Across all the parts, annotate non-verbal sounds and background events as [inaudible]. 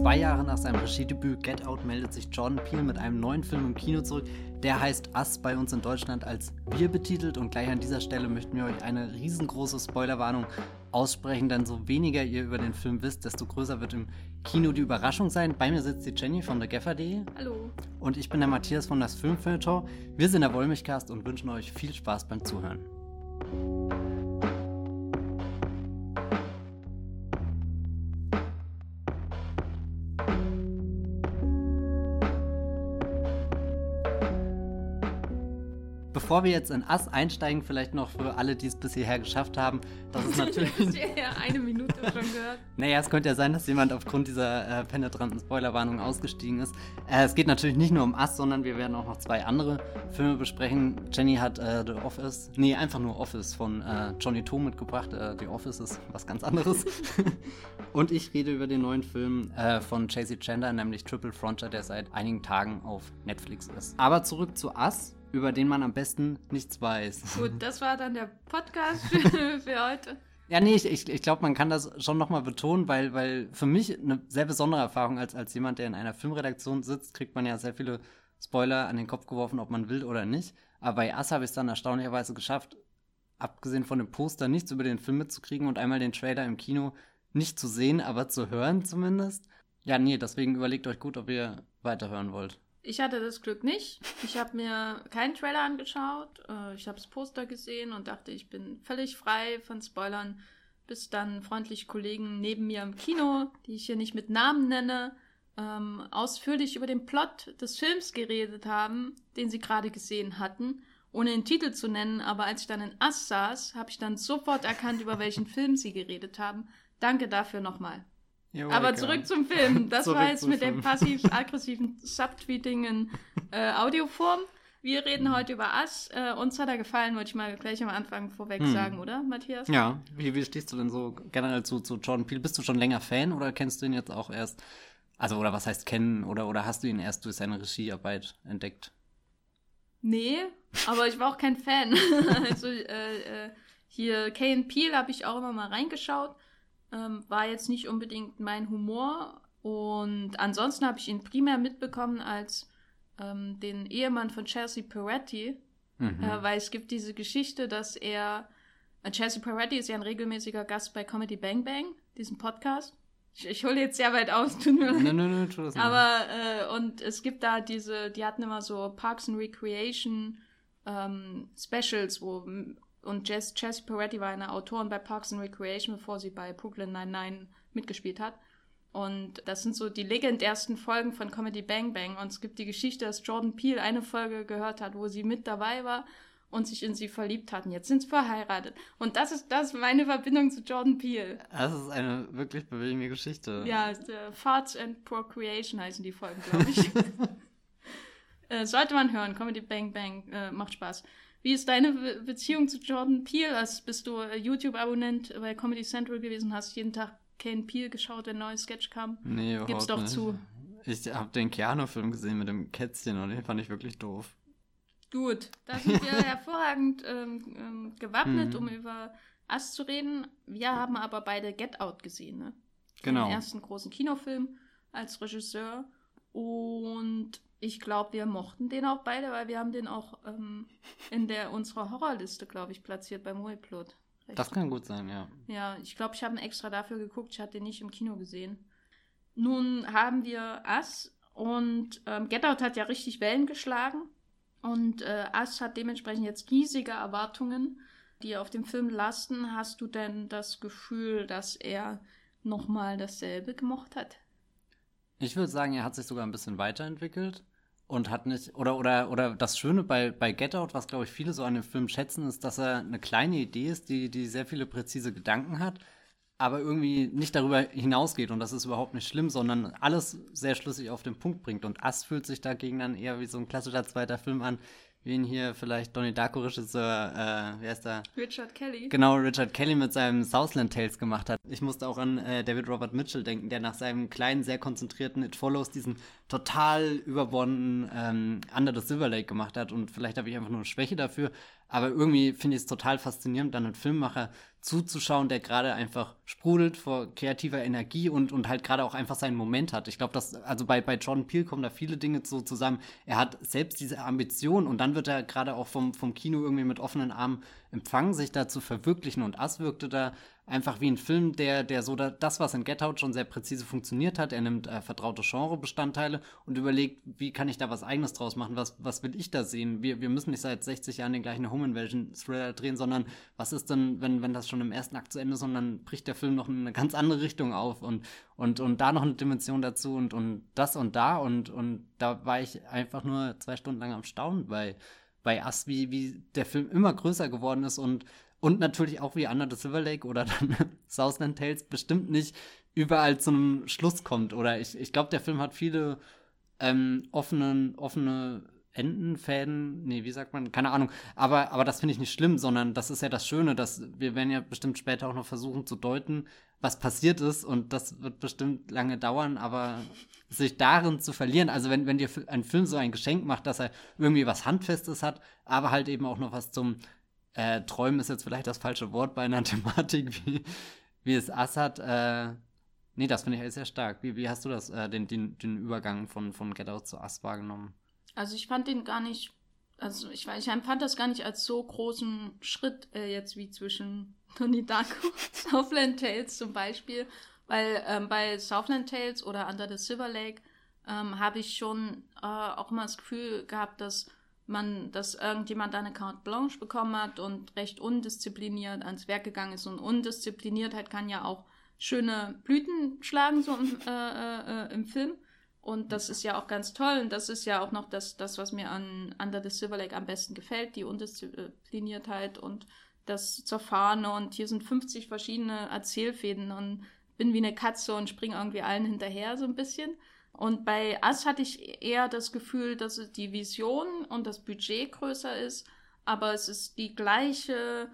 Zwei Jahre nach seinem Regiedebüt Get Out meldet sich Jordan Peele mit einem neuen Film im Kino zurück. Der heißt Us bei uns in Deutschland als Wir betitelt und gleich an dieser Stelle möchten wir euch eine riesengroße Spoilerwarnung aussprechen, denn so weniger ihr über den Film wisst, desto größer wird im Kino die Überraschung sein. Bei mir sitzt die Jenny von der Geffer.de. Hallo. Und ich bin der Matthias von das Filmfilter. Wir sind der Wollmilchcast und wünschen euch viel Spaß beim Zuhören. Bevor wir jetzt in Ass einsteigen, vielleicht noch für alle, die es bis hierher geschafft haben, das ist [laughs] natürlich. ja, eine Minute schon gehört. Naja, es könnte ja sein, dass jemand aufgrund dieser äh, penetranten Spoilerwarnung ausgestiegen ist. Äh, es geht natürlich nicht nur um Ass, sondern wir werden auch noch zwei andere Filme besprechen. Jenny hat äh, The Office, nee, einfach nur Office von äh, Johnny To mitgebracht. Äh, The Office ist was ganz anderes. [laughs] Und ich rede über den neuen Film äh, von JC Chandler, nämlich Triple Frontier, der seit einigen Tagen auf Netflix ist. Aber zurück zu Ass über den man am besten nichts weiß. Gut, das war dann der Podcast für, [laughs] für heute. Ja, nee, ich, ich, ich glaube, man kann das schon nochmal betonen, weil, weil für mich eine sehr besondere Erfahrung als, als jemand, der in einer Filmredaktion sitzt, kriegt man ja sehr viele Spoiler an den Kopf geworfen, ob man will oder nicht. Aber bei Ass habe ich es dann erstaunlicherweise geschafft, abgesehen von dem Poster nichts über den Film mitzukriegen und einmal den Trailer im Kino nicht zu sehen, aber zu hören zumindest. Ja, nee, deswegen überlegt euch gut, ob ihr weiterhören wollt. Ich hatte das Glück nicht. Ich habe mir keinen Trailer angeschaut. Äh, ich habe das Poster gesehen und dachte, ich bin völlig frei von Spoilern, bis dann freundliche Kollegen neben mir im Kino, die ich hier nicht mit Namen nenne, ähm, ausführlich über den Plot des Films geredet haben, den sie gerade gesehen hatten, ohne den Titel zu nennen. Aber als ich dann in Ass saß, habe ich dann sofort erkannt, über welchen Film sie geredet haben. Danke dafür nochmal. You're Aber zurück zum Film. [laughs] Das war jetzt mit Film. dem passiv-aggressiven [laughs] Subtweeting in äh, Audioform. Wir reden heute über Ass. Äh, uns hat er gefallen, wollte ich mal gleich am Anfang vorweg hm. sagen, oder, Matthias? Ja. Wie, wie stehst du denn so generell zu, zu Jordan Peele? Bist du schon länger Fan oder kennst du ihn jetzt auch erst? Also, oder was heißt kennen? Oder, oder hast du ihn erst durch seine Regiearbeit entdeckt? Nee, aber ich war auch kein Fan. [laughs] also, äh, äh, hier, Kane Peel habe ich auch immer mal reingeschaut ähm, war jetzt nicht unbedingt mein Humor. Und ansonsten habe ich ihn primär mitbekommen als ähm, den Ehemann von Chelsea Peretti, mhm. äh, weil es gibt diese Geschichte, dass er, äh, Chelsea Peretti ist ja ein regelmäßiger Gast bei Comedy Bang Bang, diesem Podcast. Ich, ich hole jetzt sehr weit aus, tut mir leid. Nein, nein, nein, tu das nicht. Aber, äh, und es gibt da diese, die hatten immer so Parks and Recreation ähm, Specials, wo und Jess, Jess Peretti war eine Autorin bei Parks and Recreation, bevor sie bei Brooklyn Nine-Nine mitgespielt hat. Und das sind so die legendärsten Folgen von Comedy Bang Bang. Und es gibt die Geschichte, dass Jordan Peele eine Folge gehört hat, wo sie mit dabei war und sich in sie verliebt hatten. Jetzt sind sie verheiratet. Und das ist das meine Verbindung zu Jordan Peele. Das ist eine wirklich bewegende Geschichte. Ja, uh, Farts and Procreation heißen die Folgen, glaube ich. [laughs] äh, sollte man hören. Comedy Bang Bang äh, macht Spaß. Wie ist deine Be Beziehung zu Jordan Peele? Als bist du äh, YouTube-Abonnent bei Comedy Central gewesen, hast jeden Tag Kane Peele geschaut, wenn ein neues Sketch kam? Nee, überhaupt Gib's doch nicht. zu. Ich habe den Keanu-Film gesehen mit dem Kätzchen und den fand ich wirklich doof. Gut, da sind wir [laughs] hervorragend ähm, ähm, gewappnet, mhm. um über Ass zu reden. Wir haben aber beide Get Out gesehen, ne? Genau. Den ersten großen Kinofilm als Regisseur. Und ich glaube, wir mochten den auch beide, weil wir haben den auch ähm, in der unserer Horrorliste, glaube ich, platziert beim Moeplot. Das kann gut sein, ja. Ja, ich glaube, ich habe ihn extra dafür geguckt. Ich hatte den nicht im Kino gesehen. Nun haben wir Ass und ähm, Get Out hat ja richtig Wellen geschlagen. Und äh, Ass hat dementsprechend jetzt riesige Erwartungen, die auf dem Film lasten. Hast du denn das Gefühl, dass er nochmal dasselbe gemocht hat? Ich würde sagen, er hat sich sogar ein bisschen weiterentwickelt und hat nicht, oder, oder, oder das Schöne bei, bei Get Out, was glaube ich viele so an dem Film schätzen, ist, dass er eine kleine Idee ist, die, die sehr viele präzise Gedanken hat, aber irgendwie nicht darüber hinausgeht. Und das ist überhaupt nicht schlimm, sondern alles sehr schlüssig auf den Punkt bringt. Und Ass fühlt sich dagegen dann eher wie so ein klassischer zweiter Film an, wie ihn hier vielleicht Donnie Darko Regisseur, äh, wie heißt er? Richard Kelly. Genau, Richard Kelly mit seinem Southland Tales gemacht hat. Ich musste auch an äh, David Robert Mitchell denken, der nach seinem kleinen, sehr konzentrierten It Follows diesen total überbordenden ähm, Under the Silver Lake gemacht hat und vielleicht habe ich einfach nur eine Schwäche dafür, Aber irgendwie finde ich es total faszinierend, dann einen Filmmacher zuzuschauen, der gerade einfach sprudelt vor kreativer Energie und, und halt gerade auch einfach seinen Moment hat. Ich glaube, dass, also bei, bei Jordan Peele kommen da viele Dinge so zusammen. Er hat selbst diese Ambition und dann wird er gerade auch vom, vom Kino irgendwie mit offenen Armen empfangen, sich da zu verwirklichen. Und Ass wirkte da einfach wie ein Film, der, der so da, das, was in Get Out schon sehr präzise funktioniert hat. Er nimmt äh, vertraute Genrebestandteile und überlegt, wie kann ich da was Eigenes draus machen? Was, was will ich da sehen? Wir, wir müssen nicht seit 60 Jahren den gleichen Home Invasion Thriller drehen, sondern was ist denn, wenn, wenn das schon im ersten Akt zu Ende ist und dann bricht der Film noch in eine ganz andere Richtung auf und, und, und da noch eine Dimension dazu und, und das und da und, und da war ich einfach nur zwei Stunden lang am Staunen bei, bei Us, wie, wie der Film immer größer geworden ist und und natürlich auch wie Under the Silver Lake oder dann [laughs] Southland Tales bestimmt nicht überall zum Schluss kommt. Oder ich, ich glaube, der Film hat viele ähm, offene, offene Endenfäden. Nee, wie sagt man? Keine Ahnung. Aber, aber das finde ich nicht schlimm, sondern das ist ja das Schöne, dass wir werden ja bestimmt später auch noch versuchen zu deuten, was passiert ist. Und das wird bestimmt lange dauern, aber sich darin zu verlieren, also wenn, wenn dir ein Film so ein Geschenk macht, dass er irgendwie was Handfestes hat, aber halt eben auch noch was zum äh, Träumen ist jetzt vielleicht das falsche Wort bei einer [laughs] Thematik, wie, wie es Assad. Äh, nee, das finde ich halt sehr stark. Wie, wie hast du das, äh, den, den, den Übergang von, von Get Out zu Ass wahrgenommen? Also ich fand den gar nicht, also ich, ich empfand das gar nicht als so großen Schritt äh, jetzt wie zwischen [laughs] Tony Darko und Southland Tales zum Beispiel, weil ähm, bei Southland Tales oder Under the Silver Lake ähm, habe ich schon äh, auch mal das Gefühl gehabt, dass man, dass irgendjemand eine Carte Blanche bekommen hat und recht undiszipliniert ans Werk gegangen ist. Und Undiszipliniertheit kann ja auch schöne Blüten schlagen, so im, äh, äh, im Film. Und das ist ja auch ganz toll. Und das ist ja auch noch das, das was mir an Under the Silver Lake am besten gefällt, die Undiszipliniertheit und das Zerfahrene. Und hier sind 50 verschiedene Erzählfäden und bin wie eine Katze und springe irgendwie allen hinterher so ein bisschen. Und bei Ass hatte ich eher das Gefühl, dass die Vision und das Budget größer ist, aber es ist die gleiche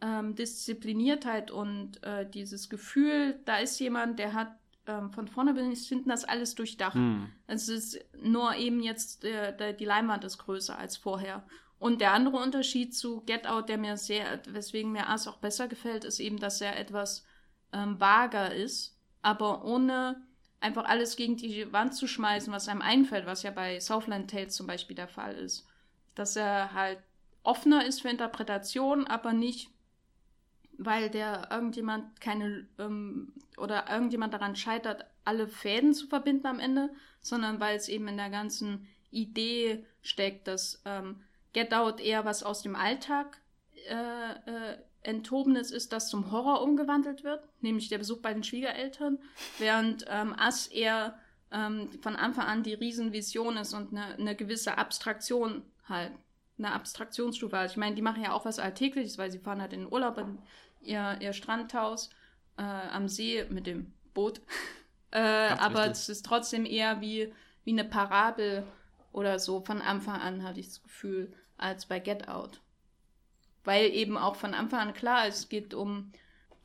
ähm, Diszipliniertheit und äh, dieses Gefühl, da ist jemand, der hat ähm, von vorne bis hinten das alles durchdacht. Mm. Es ist nur eben jetzt, äh, der, die Leinwand ist größer als vorher. Und der andere Unterschied zu Get Out, der mir sehr, weswegen mir Ass auch besser gefällt, ist eben, dass er etwas ähm, vager ist, aber ohne einfach alles gegen die Wand zu schmeißen, was einem einfällt, was ja bei Southland Tales zum Beispiel der Fall ist. Dass er halt offener ist für Interpretation, aber nicht, weil der irgendjemand keine ähm, oder irgendjemand daran scheitert, alle Fäden zu verbinden am Ende, sondern weil es eben in der ganzen Idee steckt, dass ähm, Get Out eher was aus dem Alltag äh, äh, Enthobenes ist, das zum Horror umgewandelt wird, nämlich der Besuch bei den Schwiegereltern, während ähm, Ass eher ähm, von Anfang an die Riesenvision ist und eine, eine gewisse Abstraktion halt, eine Abstraktionsstufe. Also ich meine, die machen ja auch was Alltägliches, weil sie fahren halt in den Urlaub in ihr, ihr Strandhaus äh, am See mit dem Boot. [laughs] äh, aber wichtig. es ist trotzdem eher wie, wie eine Parabel oder so von Anfang an, hatte ich das Gefühl, als bei Get Out weil eben auch von Anfang an klar ist, es geht um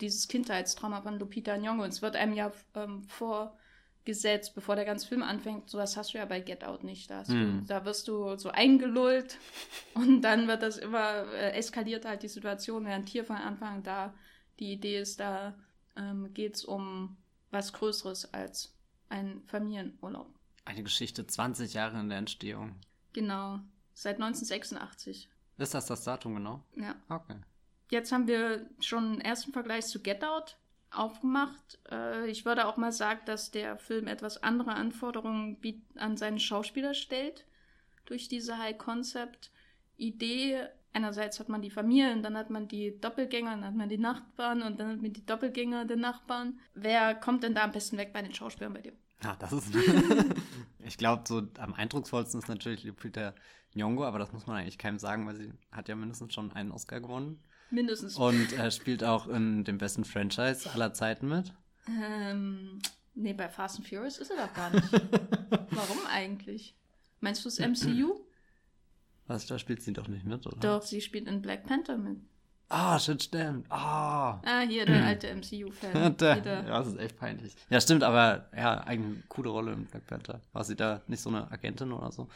dieses Kindheitstrauma von Lupita Nyong'o. Es wird einem ja ähm, vorgesetzt, bevor der ganze Film anfängt. Sowas hast du ja bei Get Out nicht. Da, hm. da wirst du so eingelullt [laughs] und dann wird das immer, äh, eskaliert halt die Situation, während hier von Anfang an da die Idee ist, da ähm, geht es um was Größeres als ein Familienurlaub. Eine Geschichte 20 Jahre in der Entstehung. Genau, seit 1986. Ist das das Datum genau? Ja. Okay. Jetzt haben wir schon einen ersten Vergleich zu Get Out aufgemacht. Äh, ich würde auch mal sagen, dass der Film etwas andere Anforderungen an seine Schauspieler stellt durch diese High-Concept-Idee. Einerseits hat man die Familien, dann hat man die Doppelgänger, dann hat man die Nachbarn und dann hat man die Doppelgänger der Nachbarn. Wer kommt denn da am besten weg bei den Schauspielern bei dir? Ja, das ist. [laughs] ich glaube, so am eindrucksvollsten ist natürlich Lupita Nyong'o, aber das muss man eigentlich keinem sagen, weil sie hat ja mindestens schon einen Oscar gewonnen. Mindestens. Und er spielt auch in dem besten Franchise aller Zeiten mit. Ähm, nee, bei Fast and Furious ist er doch gar nicht. [laughs] Warum eigentlich? Meinst du das MCU? Was, da spielt sie doch nicht mit, oder? Doch, sie spielt in Black Panther mit. Ah, shit, stimmt. Ah. Ah, hier der alte MCU-Fan. [laughs] ja, das ist echt peinlich. Ja, stimmt, aber ja, eigentlich eine coole Rolle in Black Panther. War sie da nicht so eine Agentin oder so?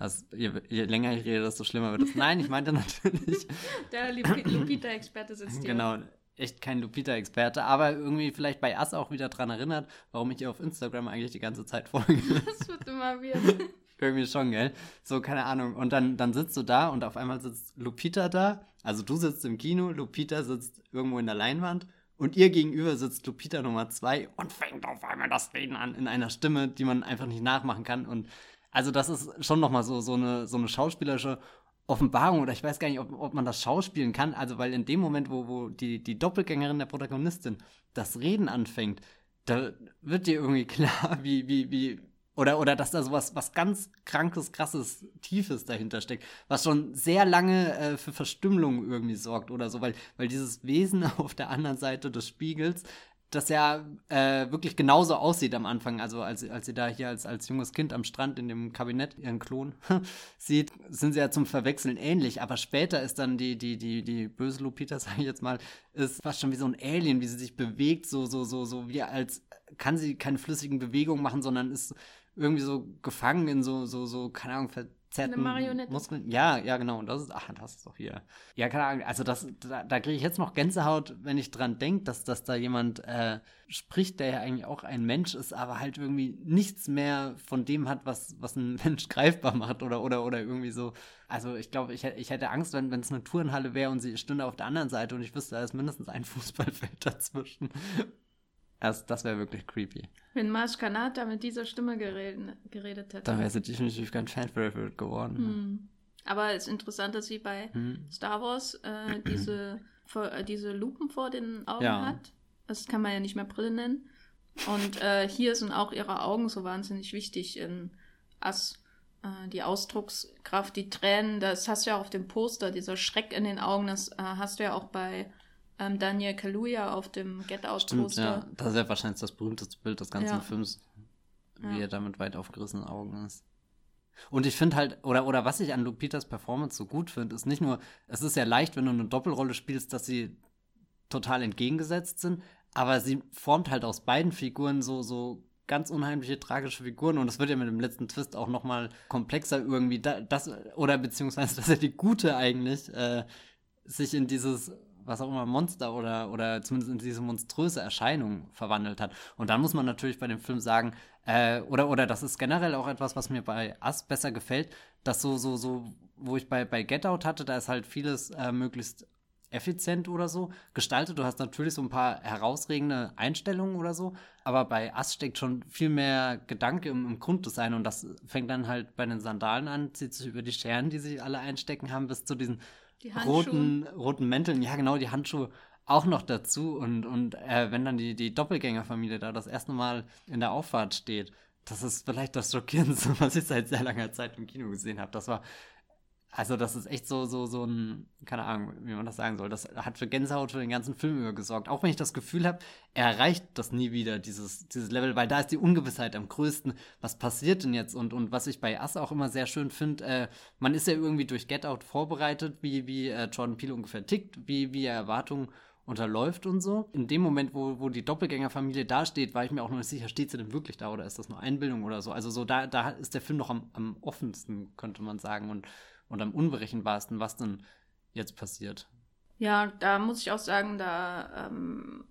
Das, je, je, länger ich rede, desto schlimmer wird es. [laughs] Nein, ich meinte natürlich. Der Lupita-Experte sitzt hier. Genau, echt kein Lupita-Experte, aber irgendwie vielleicht bei Ass auch wieder dran erinnert, warum ich ihr auf Instagram eigentlich die ganze Zeit folge. [laughs] Das wird immer wieder. irgendwie schon, gell? So, keine Ahnung. Und dann, dann sitzt du da und auf einmal sitzt Lupita da. Also du sitzt im Kino, Lupita sitzt irgendwo in der Leinwand und ihr gegenüber sitzt Lupita Nummer zwei und fängt auf einmal das Reden an in einer Stimme, die man einfach nicht nachmachen kann. Und also das ist schon nochmal so, so, eine, so eine schauspielerische Offenbarung oder ich weiß gar nicht, ob, ob man das schauspielen kann. Also weil in dem Moment, wo, wo die, die Doppelgängerin der Protagonistin das Reden anfängt, da wird dir irgendwie [laughs] klar, wie, wie, wie, oder, oder dass da sowas was ganz krankes, krasses, tiefes dahinter steckt, was schon sehr lange äh, für Verstümmelung irgendwie sorgt oder so, weil, weil dieses Wesen [laughs] auf der anderen Seite des Spiegels das ja äh, wirklich genauso aussieht am Anfang. Also als, als sie da hier als, als junges Kind am Strand in dem Kabinett ihren Klon [laughs] sieht, sind sie ja zum Verwechseln ähnlich. Aber später ist dann die, die, die, die böse Lupita, [laughs] sage ich jetzt mal, ist fast schon wie so ein Alien, wie sie sich bewegt, so, so, so, so wie als kann sie keine flüssigen Bewegungen machen, sondern ist irgendwie so gefangen in so, so, so, keine Ahnung, verzerrten Muskeln. Ja, ja, genau. Und das ist, ach, das ist doch hier. Ja, keine Ahnung. Also das, da, da kriege ich jetzt noch Gänsehaut, wenn ich dran denke, dass, dass da jemand äh, spricht, der ja eigentlich auch ein Mensch ist, aber halt irgendwie nichts mehr von dem hat, was, was ein [laughs] Mensch greifbar macht oder, oder, oder irgendwie so. Also ich glaube, ich, ich hätte Angst, wenn es eine Tourenhalle wäre und sie stünde auf der anderen Seite und ich wüsste, da ist mindestens ein [laughs] Fußballfeld dazwischen. Das, das wäre wirklich creepy. Wenn Marsh Kanata mit dieser Stimme geredet, geredet hätte. Dann wäre sie definitiv kein Fan-Favorite geworden. Hm. Aber es ist interessant, dass sie bei hm. Star Wars äh, diese, [clears throat] äh, diese Lupen vor den Augen ja. hat. Das kann man ja nicht mehr Brille nennen. Und äh, hier sind auch ihre Augen so wahnsinnig wichtig in Ass. Äh, die Ausdruckskraft, die Tränen, das hast du ja auch auf dem Poster, dieser Schreck in den Augen, das äh, hast du ja auch bei ähm, Daniel Kaluuya auf dem Get Out Poster. Ja, das ist ja wahrscheinlich das berühmteste Bild des ganzen ja. Films, wie ja. er da mit weit aufgerissenen Augen ist. Und ich finde halt, oder, oder was ich an Lupitas Performance so gut finde, ist nicht nur, es ist ja leicht, wenn du eine Doppelrolle spielst, dass sie total entgegengesetzt sind, aber sie formt halt aus beiden Figuren so, so ganz unheimliche, tragische Figuren und es wird ja mit dem letzten Twist auch noch mal komplexer irgendwie, das, oder beziehungsweise, dass er die Gute eigentlich äh, sich in dieses was auch immer, Monster oder, oder zumindest in diese monströse Erscheinung verwandelt hat. Und dann muss man natürlich bei dem Film sagen, äh, oder, oder das ist generell auch etwas, was mir bei Us besser gefällt, dass so, so, so, wo ich bei, bei Get Out hatte, da ist halt vieles äh, möglichst effizient oder so gestaltet. Du hast natürlich so ein paar herausregende Einstellungen oder so, aber bei Us steckt schon viel mehr Gedanke im, im Grunddesign und das fängt dann halt bei den Sandalen an, zieht sich über die Scheren, die sich alle einstecken haben, bis zu diesen die roten, roten Mänteln, ja genau, die Handschuhe auch noch dazu. Und, und äh, wenn dann die, die Doppelgängerfamilie da das erste Mal in der Auffahrt steht, das ist vielleicht das Schockierendste, [laughs] was ich seit sehr langer Zeit im Kino gesehen habe. Das war also das ist echt so, so, so ein, keine Ahnung, wie man das sagen soll. Das hat für Gänsehaut für den ganzen Film über gesorgt. Auch wenn ich das Gefühl habe, er erreicht das nie wieder, dieses, dieses Level, weil da ist die Ungewissheit am größten. Was passiert denn jetzt? Und, und was ich bei Ass auch immer sehr schön finde, äh, man ist ja irgendwie durch Get Out vorbereitet, wie, wie äh, Jordan Peele ungefähr tickt, wie, wie er Erwartungen unterläuft und so. In dem Moment, wo, wo die Doppelgängerfamilie dasteht, war ich mir auch noch nicht sicher, steht sie denn wirklich da oder ist das nur Einbildung oder so. Also so, da, da ist der Film noch am, am offensten, könnte man sagen. Und und am unberechenbarsten, was denn jetzt passiert. Ja, da muss ich auch sagen, da ähm,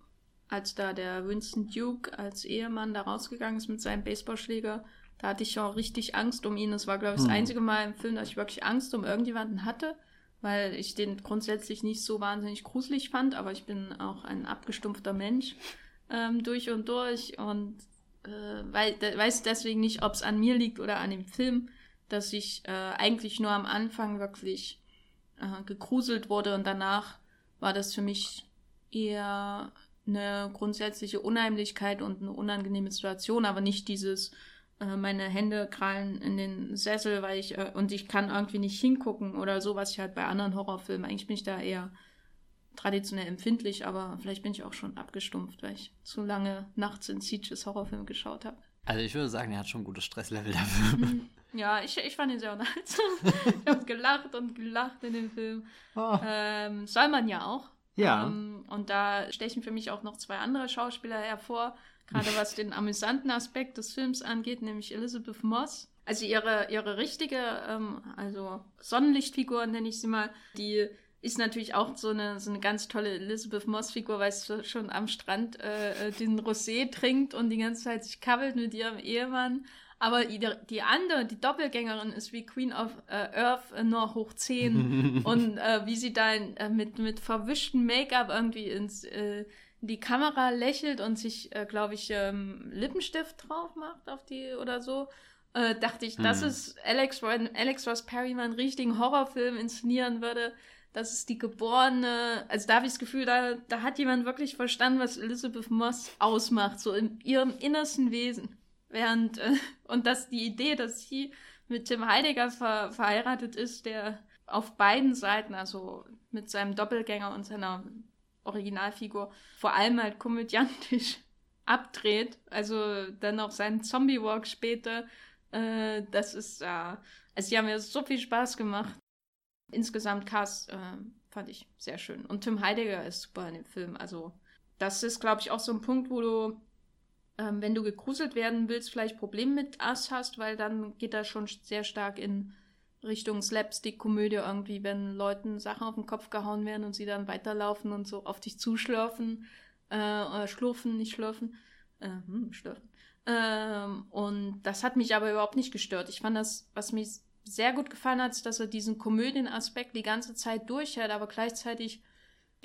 als da der Winston Duke als Ehemann da rausgegangen ist mit seinem Baseballschläger, da hatte ich auch richtig Angst um ihn. Das war, glaube ich, das hm. einzige Mal im Film, dass ich wirklich Angst um irgendjemanden hatte, weil ich den grundsätzlich nicht so wahnsinnig gruselig fand, aber ich bin auch ein abgestumpfter Mensch ähm, durch und durch und äh, weil, weiß deswegen nicht, ob es an mir liegt oder an dem Film dass ich äh, eigentlich nur am Anfang wirklich äh, gegruselt wurde und danach war das für mich eher eine grundsätzliche Unheimlichkeit und eine unangenehme Situation, aber nicht dieses äh, meine Hände krallen in den Sessel, weil ich äh, und ich kann irgendwie nicht hingucken oder so, was ich halt bei anderen Horrorfilmen. Eigentlich bin ich da eher traditionell empfindlich, aber vielleicht bin ich auch schon abgestumpft, weil ich zu lange nachts in Sieges Horrorfilm geschaut habe. Also ich würde sagen, er hat schon ein gutes Stresslevel dafür. [laughs] Ja, ich, ich fand ihn sehr unterhaltsam. [laughs] ich habe gelacht und gelacht in dem Film. Oh. Ähm, soll man ja auch. Ja. Ähm, und da stechen für mich auch noch zwei andere Schauspieler hervor, gerade was den amüsanten Aspekt des Films angeht, nämlich Elizabeth Moss Also ihre, ihre richtige, ähm, also Sonnenlichtfigur nenne ich sie mal, die ist natürlich auch so eine, so eine ganz tolle Elizabeth Moss-Figur, weil sie schon am Strand äh, äh, den Rosé trinkt und die ganze Zeit sich kabbelt mit ihrem Ehemann. Aber die, andere, die Doppelgängerin, ist wie Queen of äh, Earth äh, nur hoch 10. [laughs] und äh, wie sie da äh, mit, mit verwischtem Make-up irgendwie ins, äh, in die Kamera lächelt und sich, äh, glaube ich, ähm, Lippenstift drauf macht auf die oder so. Äh, dachte ich, hm. das ist Alex, wenn Alex Ross Perry mal einen richtigen Horrorfilm inszenieren würde. Das ist die geborene, also da habe ich das Gefühl, da, da hat jemand wirklich verstanden, was Elizabeth Moss ausmacht, so in ihrem innersten Wesen. Während, äh, und dass die Idee, dass sie mit Tim Heidegger ver verheiratet ist, der auf beiden Seiten, also mit seinem Doppelgänger und seiner Originalfigur, vor allem halt komödiantisch [laughs] abdreht. Also dann noch seinen Zombie-Walk später. Äh, das ist, äh, also die haben mir so viel Spaß gemacht. Insgesamt Cast äh, fand ich sehr schön. Und Tim Heidegger ist super in dem Film. Also das ist, glaube ich, auch so ein Punkt, wo du ähm, wenn du gegruselt werden willst, vielleicht Probleme mit Ass hast, weil dann geht das schon sehr stark in Richtung Slapstick-Komödie irgendwie, wenn Leuten Sachen auf den Kopf gehauen werden und sie dann weiterlaufen und so auf dich zuschlürfen, äh, oder schlurfen, nicht schlürfen, äh, hm, schlürfen. Ähm, und das hat mich aber überhaupt nicht gestört. Ich fand das, was mich sehr gut gefallen hat, ist, dass er diesen Komödienaspekt die ganze Zeit durchhält, aber gleichzeitig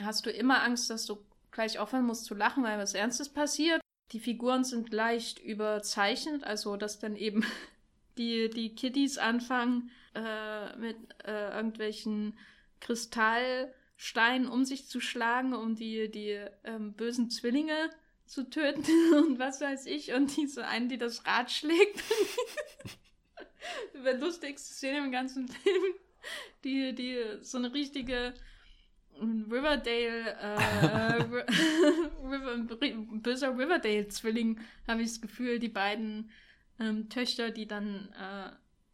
hast du immer Angst, dass du gleich aufhören musst zu lachen, weil was Ernstes passiert. Die Figuren sind leicht überzeichnet, also dass dann eben [laughs] die, die Kitties anfangen äh, mit äh, irgendwelchen Kristallsteinen um sich zu schlagen, um die, die ähm, bösen Zwillinge zu töten [laughs] und was weiß ich. Und diese eine, die das Rad schlägt. [laughs] die lustigste Szene im ganzen Film. Die, die so eine richtige Riverdale, äh, [laughs] [laughs] River, böser Riverdale-Zwilling, habe ich das Gefühl, die beiden ähm, Töchter, die dann äh,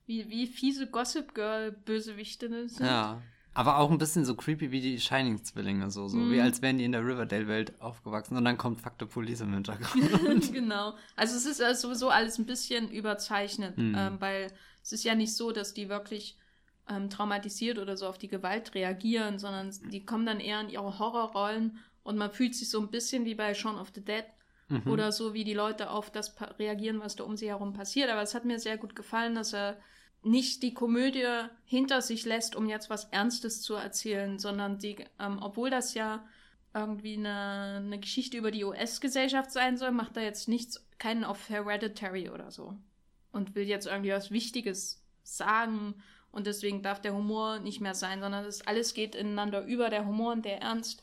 wie, wie fiese Gossip Girl-Bösewichte sind. Ja. Aber auch ein bisschen so creepy wie die Shining-Zwillinge, so, so mm. wie mhm. als wären die in der Riverdale-Welt aufgewachsen und dann kommt Factor Police im Hintergrund. [laughs] genau. Also es ist sowieso alles ein bisschen überzeichnet, mm. ähm, weil es ist ja nicht so, dass die wirklich ähm, traumatisiert oder so auf die Gewalt reagieren, sondern die kommen dann eher in ihre Horrorrollen und man fühlt sich so ein bisschen wie bei Shaun of the Dead mhm. oder so, wie die Leute auf das reagieren, was da um sie herum passiert. Aber es hat mir sehr gut gefallen, dass er nicht die Komödie hinter sich lässt, um jetzt was Ernstes zu erzählen, sondern die, ähm, obwohl das ja irgendwie eine, eine Geschichte über die US-Gesellschaft sein soll, macht er jetzt nichts, keinen auf Hereditary oder so. Und will jetzt irgendwie was Wichtiges sagen und deswegen darf der Humor nicht mehr sein, sondern das alles geht ineinander über, der Humor und der Ernst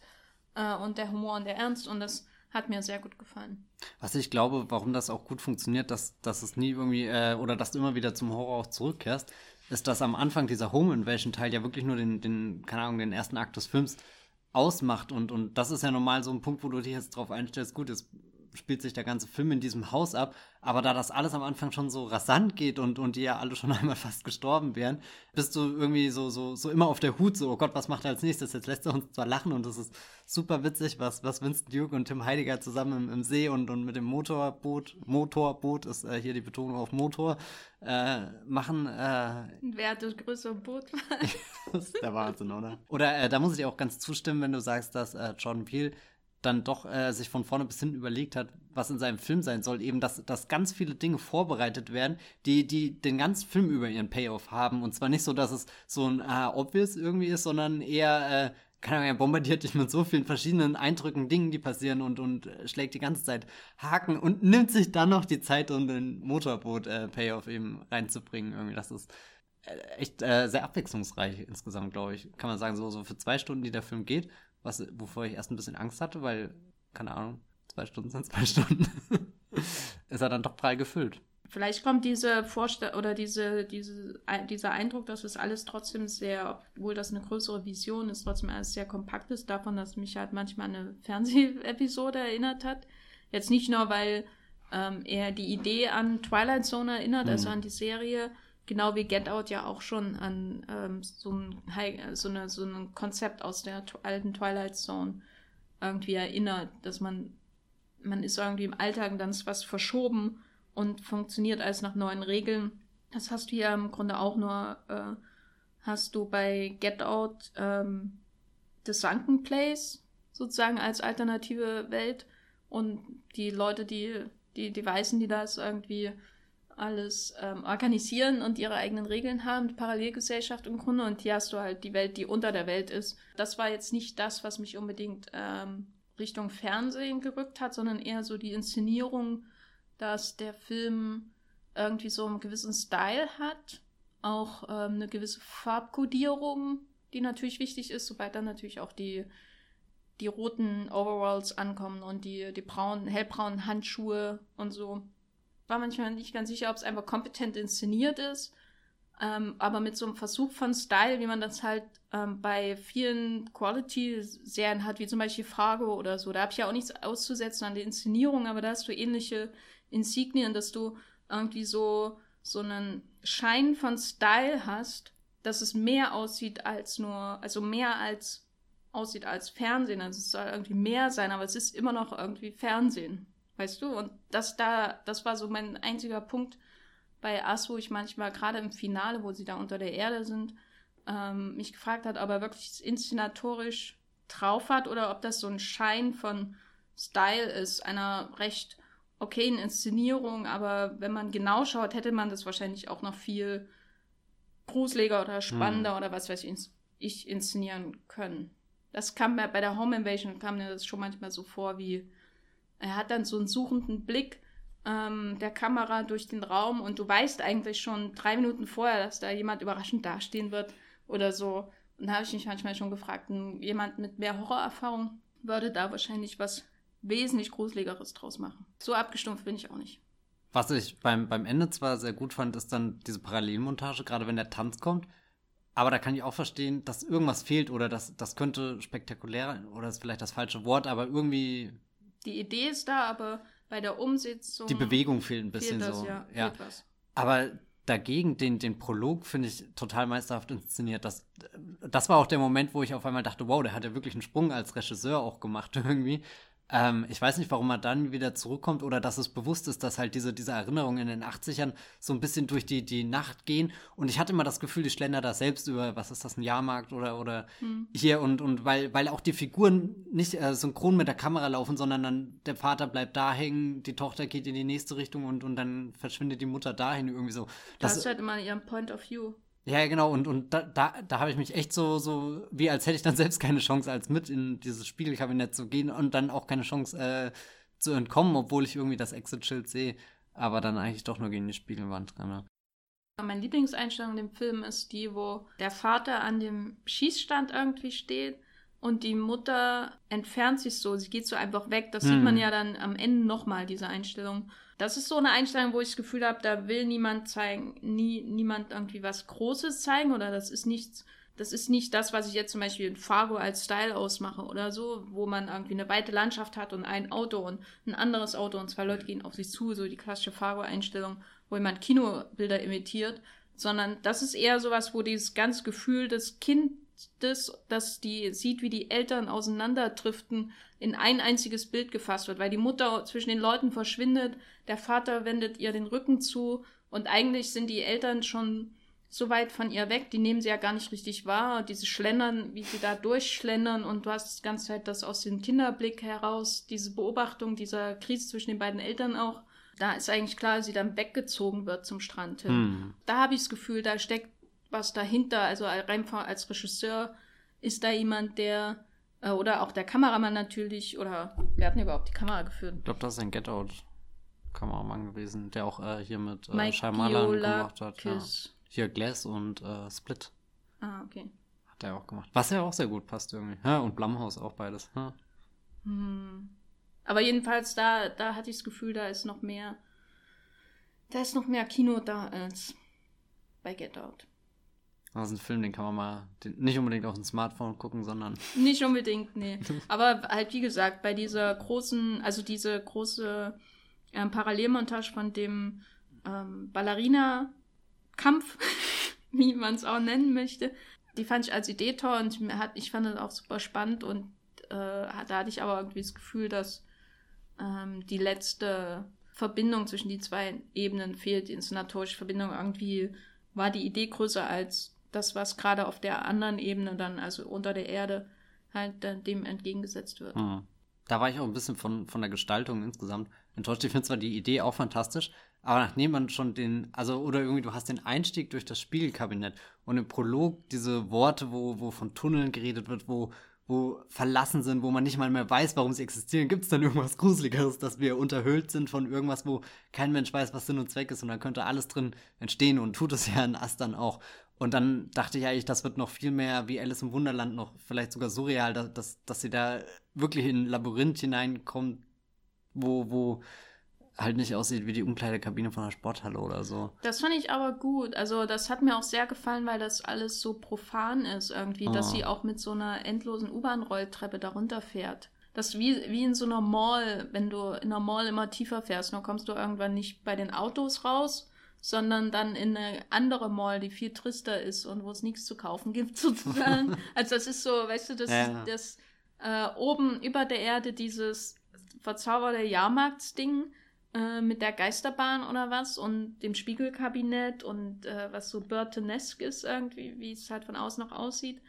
äh, und der Humor und der Ernst. Und das hat mir sehr gut gefallen. Was ich glaube, warum das auch gut funktioniert, dass, dass es nie irgendwie, äh, oder dass du immer wieder zum Horror auch zurückkehrst, ist, dass am Anfang dieser Home Invasion Teil ja wirklich nur den, den, keine Ahnung, den ersten Akt des Films ausmacht. Und, und das ist ja normal so ein Punkt, wo du dich jetzt drauf einstellst, gut, jetzt spielt sich der ganze Film in diesem Haus ab. Aber da das alles am Anfang schon so rasant geht und, und die ja alle schon [laughs] einmal fast gestorben wären, bist du irgendwie so, so, so immer auf der Hut, so, oh Gott, was macht er als nächstes? Jetzt lässt er uns zwar lachen und das ist super witzig, was, was Winston Duke und Tim Heidegger zusammen im, im See und, und mit dem Motorboot, Motorboot ist äh, hier die Betonung auf Motor, äh, machen. Äh, Wer hat das größere Boot? [laughs] das ist der Wahnsinn, oder? Oder äh, da muss ich dir auch ganz zustimmen, wenn du sagst, dass äh, Jordan Peele dann doch äh, sich von vorne bis hinten überlegt hat, was in seinem Film sein soll, eben, dass, dass ganz viele Dinge vorbereitet werden, die, die den ganzen Film über ihren Payoff haben. Und zwar nicht so, dass es so ein äh, obvious irgendwie ist, sondern eher, äh, keine Ahnung, er bombardiert dich mit so vielen verschiedenen Eindrücken, Dingen, die passieren und, und äh, schlägt die ganze Zeit Haken und nimmt sich dann noch die Zeit, um den Motorboot-Payoff äh, eben reinzubringen. Irgendwie, das ist äh, echt äh, sehr abwechslungsreich insgesamt, glaube ich. Kann man sagen, so, so für zwei Stunden, die der Film geht, was, wovor ich erst ein bisschen Angst hatte, weil, keine Ahnung, zwei Stunden sind zwei [laughs] Stunden, ist er dann doch prall gefüllt. Vielleicht kommt diese Vorstellung oder diese, diese, dieser Eindruck, dass es alles trotzdem sehr, obwohl das eine größere Vision ist, trotzdem alles sehr kompakt ist, davon, dass mich halt manchmal eine Fernsehepisode erinnert hat. Jetzt nicht nur, weil ähm, er die Idee an Twilight Zone erinnert, also mhm. also an die Serie, Genau wie Get Out ja auch schon an ähm, so, ein, so, eine, so ein Konzept aus der alten Twilight Zone irgendwie erinnert, dass man, man ist irgendwie im Alltag dann was verschoben und funktioniert alles nach neuen Regeln. Das hast du ja im Grunde auch nur, äh, hast du bei Get Out ähm, The Sunken Place sozusagen als alternative Welt und die Leute, die, die, die Weißen, die das irgendwie alles ähm, organisieren und ihre eigenen Regeln haben, Parallelgesellschaft im Grunde. Und hier hast du halt die Welt, die unter der Welt ist. Das war jetzt nicht das, was mich unbedingt ähm, Richtung Fernsehen gerückt hat, sondern eher so die Inszenierung, dass der Film irgendwie so einen gewissen Style hat, auch ähm, eine gewisse Farbkodierung, die natürlich wichtig ist, sobald dann natürlich auch die, die roten Overalls ankommen und die, die braunen, hellbraunen Handschuhe und so war manchmal nicht ganz sicher, ob es einfach kompetent inszeniert ist. Ähm, aber mit so einem Versuch von Style, wie man das halt ähm, bei vielen Quality-Serien hat, wie zum Beispiel Fargo oder so. Da habe ich ja auch nichts auszusetzen an der Inszenierung, aber da hast du ähnliche Insignien, dass du irgendwie so, so einen Schein von Style hast, dass es mehr aussieht als nur, also mehr als aussieht als Fernsehen. Also es soll irgendwie mehr sein, aber es ist immer noch irgendwie Fernsehen. Weißt du? Und das da, das war so mein einziger Punkt bei Ass, wo ich manchmal gerade im Finale, wo sie da unter der Erde sind, ähm, mich gefragt hat, ob er wirklich inszenatorisch drauf hat oder ob das so ein Schein von Style ist, einer recht okayen Inszenierung, aber wenn man genau schaut, hätte man das wahrscheinlich auch noch viel gruseliger oder spannender hm. oder was weiß ich, ich inszenieren können. Das kam mir bei der Home Invasion kam mir das schon manchmal so vor wie er hat dann so einen suchenden Blick ähm, der Kamera durch den Raum und du weißt eigentlich schon drei Minuten vorher, dass da jemand überraschend dastehen wird oder so. Und da habe ich mich manchmal schon gefragt, jemand mit mehr Horrorerfahrung würde da wahrscheinlich was wesentlich Gruseligeres draus machen. So abgestumpft bin ich auch nicht. Was ich beim, beim Ende zwar sehr gut fand, ist dann diese Parallelmontage, gerade wenn der Tanz kommt. Aber da kann ich auch verstehen, dass irgendwas fehlt oder das, das könnte spektakulär oder ist vielleicht das falsche Wort, aber irgendwie die Idee ist da, aber bei der Umsetzung. Die Bewegung fehlt ein bisschen fehlt das, so. Ja, ja. Aber dagegen den, den Prolog finde ich total meisterhaft inszeniert. Das, das war auch der Moment, wo ich auf einmal dachte, wow, der hat ja wirklich einen Sprung als Regisseur auch gemacht [laughs] irgendwie. Ähm, ich weiß nicht, warum er dann wieder zurückkommt oder dass es bewusst ist, dass halt diese, diese Erinnerungen in den 80ern so ein bisschen durch die, die Nacht gehen. Und ich hatte immer das Gefühl, die schlender da selbst über, was ist das, ein Jahrmarkt oder, oder hm. hier und, und weil, weil auch die Figuren nicht äh, synchron mit der Kamera laufen, sondern dann der Vater bleibt da hängen, die Tochter geht in die nächste Richtung und, und dann verschwindet die Mutter dahin irgendwie so. Das, das ist halt immer ihren Point of View. Ja, genau, und, und da, da, da habe ich mich echt so, so, wie als hätte ich dann [laughs] selbst keine Chance, als mit in dieses Spiegelkabinett zu gehen und dann auch keine Chance äh, zu entkommen, obwohl ich irgendwie das Exit-Schild sehe, aber dann eigentlich doch nur gegen die Spiegelwand renne. Meine Lieblingseinstellung in dem Film ist die, wo der Vater an dem Schießstand irgendwie steht und die Mutter entfernt sich so, sie geht so einfach weg. Das hm. sieht man ja dann am Ende nochmal, diese Einstellung. Das ist so eine Einstellung, wo ich das Gefühl habe, da will niemand zeigen, nie, niemand irgendwie was Großes zeigen oder das ist nichts, das ist nicht das, was ich jetzt zum Beispiel in Fargo als Style ausmache oder so, wo man irgendwie eine weite Landschaft hat und ein Auto und ein anderes Auto und zwei Leute gehen auf sich zu, so die klassische Fargo-Einstellung, wo jemand Kinobilder imitiert, sondern das ist eher sowas, wo dieses ganze Gefühl des Kindes, dass die sieht, wie die Eltern auseinanderdriften, in ein einziges Bild gefasst wird, weil die Mutter zwischen den Leuten verschwindet, der Vater wendet ihr den Rücken zu und eigentlich sind die Eltern schon so weit von ihr weg, die nehmen sie ja gar nicht richtig wahr. Diese Schlendern, wie sie da durchschlendern und du hast die ganze Zeit das aus dem Kinderblick heraus, diese Beobachtung dieser Krise zwischen den beiden Eltern auch. Da ist eigentlich klar, dass sie dann weggezogen wird zum Strand hin. Hm. Da habe ich das Gefühl, da steckt was dahinter. Also rein als Regisseur ist da jemand, der oder auch der Kameramann natürlich. Oder wer hat denn überhaupt die Kamera geführt? Ich glaube, das ist ein Get Out. Kameramann gewesen, der auch äh, hier mit äh, Shyamalan gemacht hat. Ja. Hier Glass und äh, Split. Ah, okay. Hat er auch gemacht. Was ja auch sehr gut passt irgendwie. Ja, und Blumhouse auch beides. Ja. Hm. Aber jedenfalls, da, da hatte ich das Gefühl, da ist noch mehr. Da ist noch mehr Kino da als bei Get Out. Das ist ein Film, den kann man mal den, nicht unbedingt auf dem Smartphone gucken, sondern. [laughs] Nicht unbedingt, nee. [laughs] Aber halt, wie gesagt, bei dieser großen, also diese große ähm, Parallelmontage von dem ähm, Ballerina-Kampf, [laughs] wie man es auch nennen möchte, die fand ich als Idee toll und hat, ich fand das auch super spannend und äh, da hatte ich aber irgendwie das Gefühl, dass ähm, die letzte Verbindung zwischen die zwei Ebenen fehlt, die inszenatorische Verbindung. Irgendwie war die Idee größer als das, was gerade auf der anderen Ebene dann, also unter der Erde, halt dem entgegengesetzt wird. Hm. Da war ich auch ein bisschen von, von der Gestaltung insgesamt enttäuscht. Ich finde zwar die Idee auch fantastisch, aber nachdem man schon den, also, oder irgendwie, du hast den Einstieg durch das Spiegelkabinett und im Prolog diese Worte, wo, wo von Tunneln geredet wird, wo, wo verlassen sind, wo man nicht mal mehr weiß, warum sie existieren, gibt es dann irgendwas Gruseligeres, dass wir unterhöhlt sind von irgendwas, wo kein Mensch weiß, was Sinn und Zweck ist und dann könnte alles drin entstehen und tut es ja in Ast dann auch. Und dann dachte ich eigentlich, das wird noch viel mehr wie Alice im Wunderland, noch vielleicht sogar surreal, dass, dass sie da wirklich in ein Labyrinth hineinkommt, wo, wo halt nicht aussieht wie die Umkleidekabine von einer Sporthalle oder so. Das fand ich aber gut. Also das hat mir auch sehr gefallen, weil das alles so profan ist irgendwie, oh. dass sie auch mit so einer endlosen U-Bahn-Rolltreppe darunter fährt. Das ist wie, wie in so einer Mall, wenn du in einer Mall immer tiefer fährst, dann kommst du irgendwann nicht bei den Autos raus, sondern dann in eine andere Mall, die viel trister ist und wo es nichts zu kaufen gibt, [laughs] sozusagen. [laughs] also das ist so, weißt du, das, ja. das äh, oben über der Erde dieses verzauberte Jahrmarktsding äh, mit der Geisterbahn oder was und dem Spiegelkabinett und äh, was so Burtonesque ist irgendwie, wie es halt von außen noch aussieht.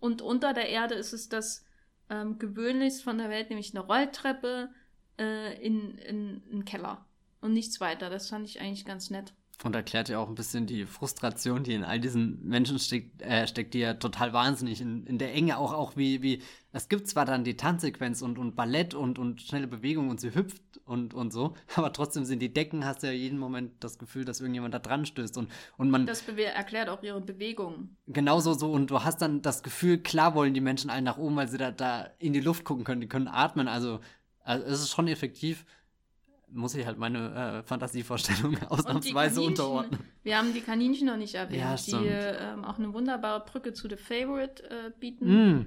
Und unter der Erde ist es das ähm, gewöhnlichst von der Welt, nämlich eine Rolltreppe äh, in, in, in Keller und nichts weiter. Das fand ich eigentlich ganz nett. Und erklärt ja auch ein bisschen die Frustration, die in all diesen Menschen steckt, äh, steckt die ja total wahnsinnig in, in der Enge auch, auch wie, wie, es gibt zwar dann die Tanzsequenz und, und Ballett und, und schnelle Bewegung und sie hüpft und, und so, [laughs] aber trotzdem sind die Decken, hast du ja jeden Moment das Gefühl, dass irgendjemand da dran stößt und, und man. Das erklärt auch ihre Bewegung. Genauso so und du hast dann das Gefühl, klar wollen die Menschen alle nach oben, weil sie da, da in die Luft gucken können, die können atmen, also, also es ist schon effektiv muss ich halt meine äh, Fantasievorstellung ausnahmsweise unterordnen. Wir haben die Kaninchen noch nicht erwähnt, ja, die ähm, auch eine wunderbare Brücke zu The Favorite äh, bieten. Mm.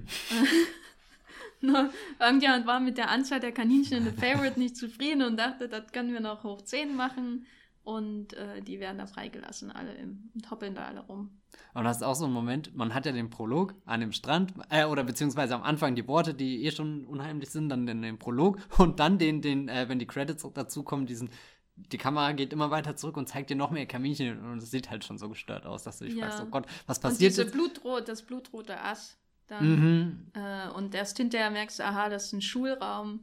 [laughs] Irgendjemand war mit der Anzahl der Kaninchen in The Favorite nicht zufrieden und dachte, das können wir noch hoch 10 machen. Und äh, die werden da freigelassen, alle im, und hoppeln da alle rum. Und das ist auch so ein Moment, man hat ja den Prolog an dem Strand, äh, oder beziehungsweise am Anfang die Worte, die eh schon unheimlich sind, dann den, den Prolog und dann den, den, äh, wenn die Credits dazukommen, diesen, die Kamera geht immer weiter zurück und zeigt dir noch mehr Kaminchen und es sieht halt schon so gestört aus, dass du dich ja. fragst, oh Gott, was passiert und diese jetzt? Blutrot, das blutrote Ass dann. Mhm. Äh, und erst hinterher merkst du, aha, das ist ein Schulraum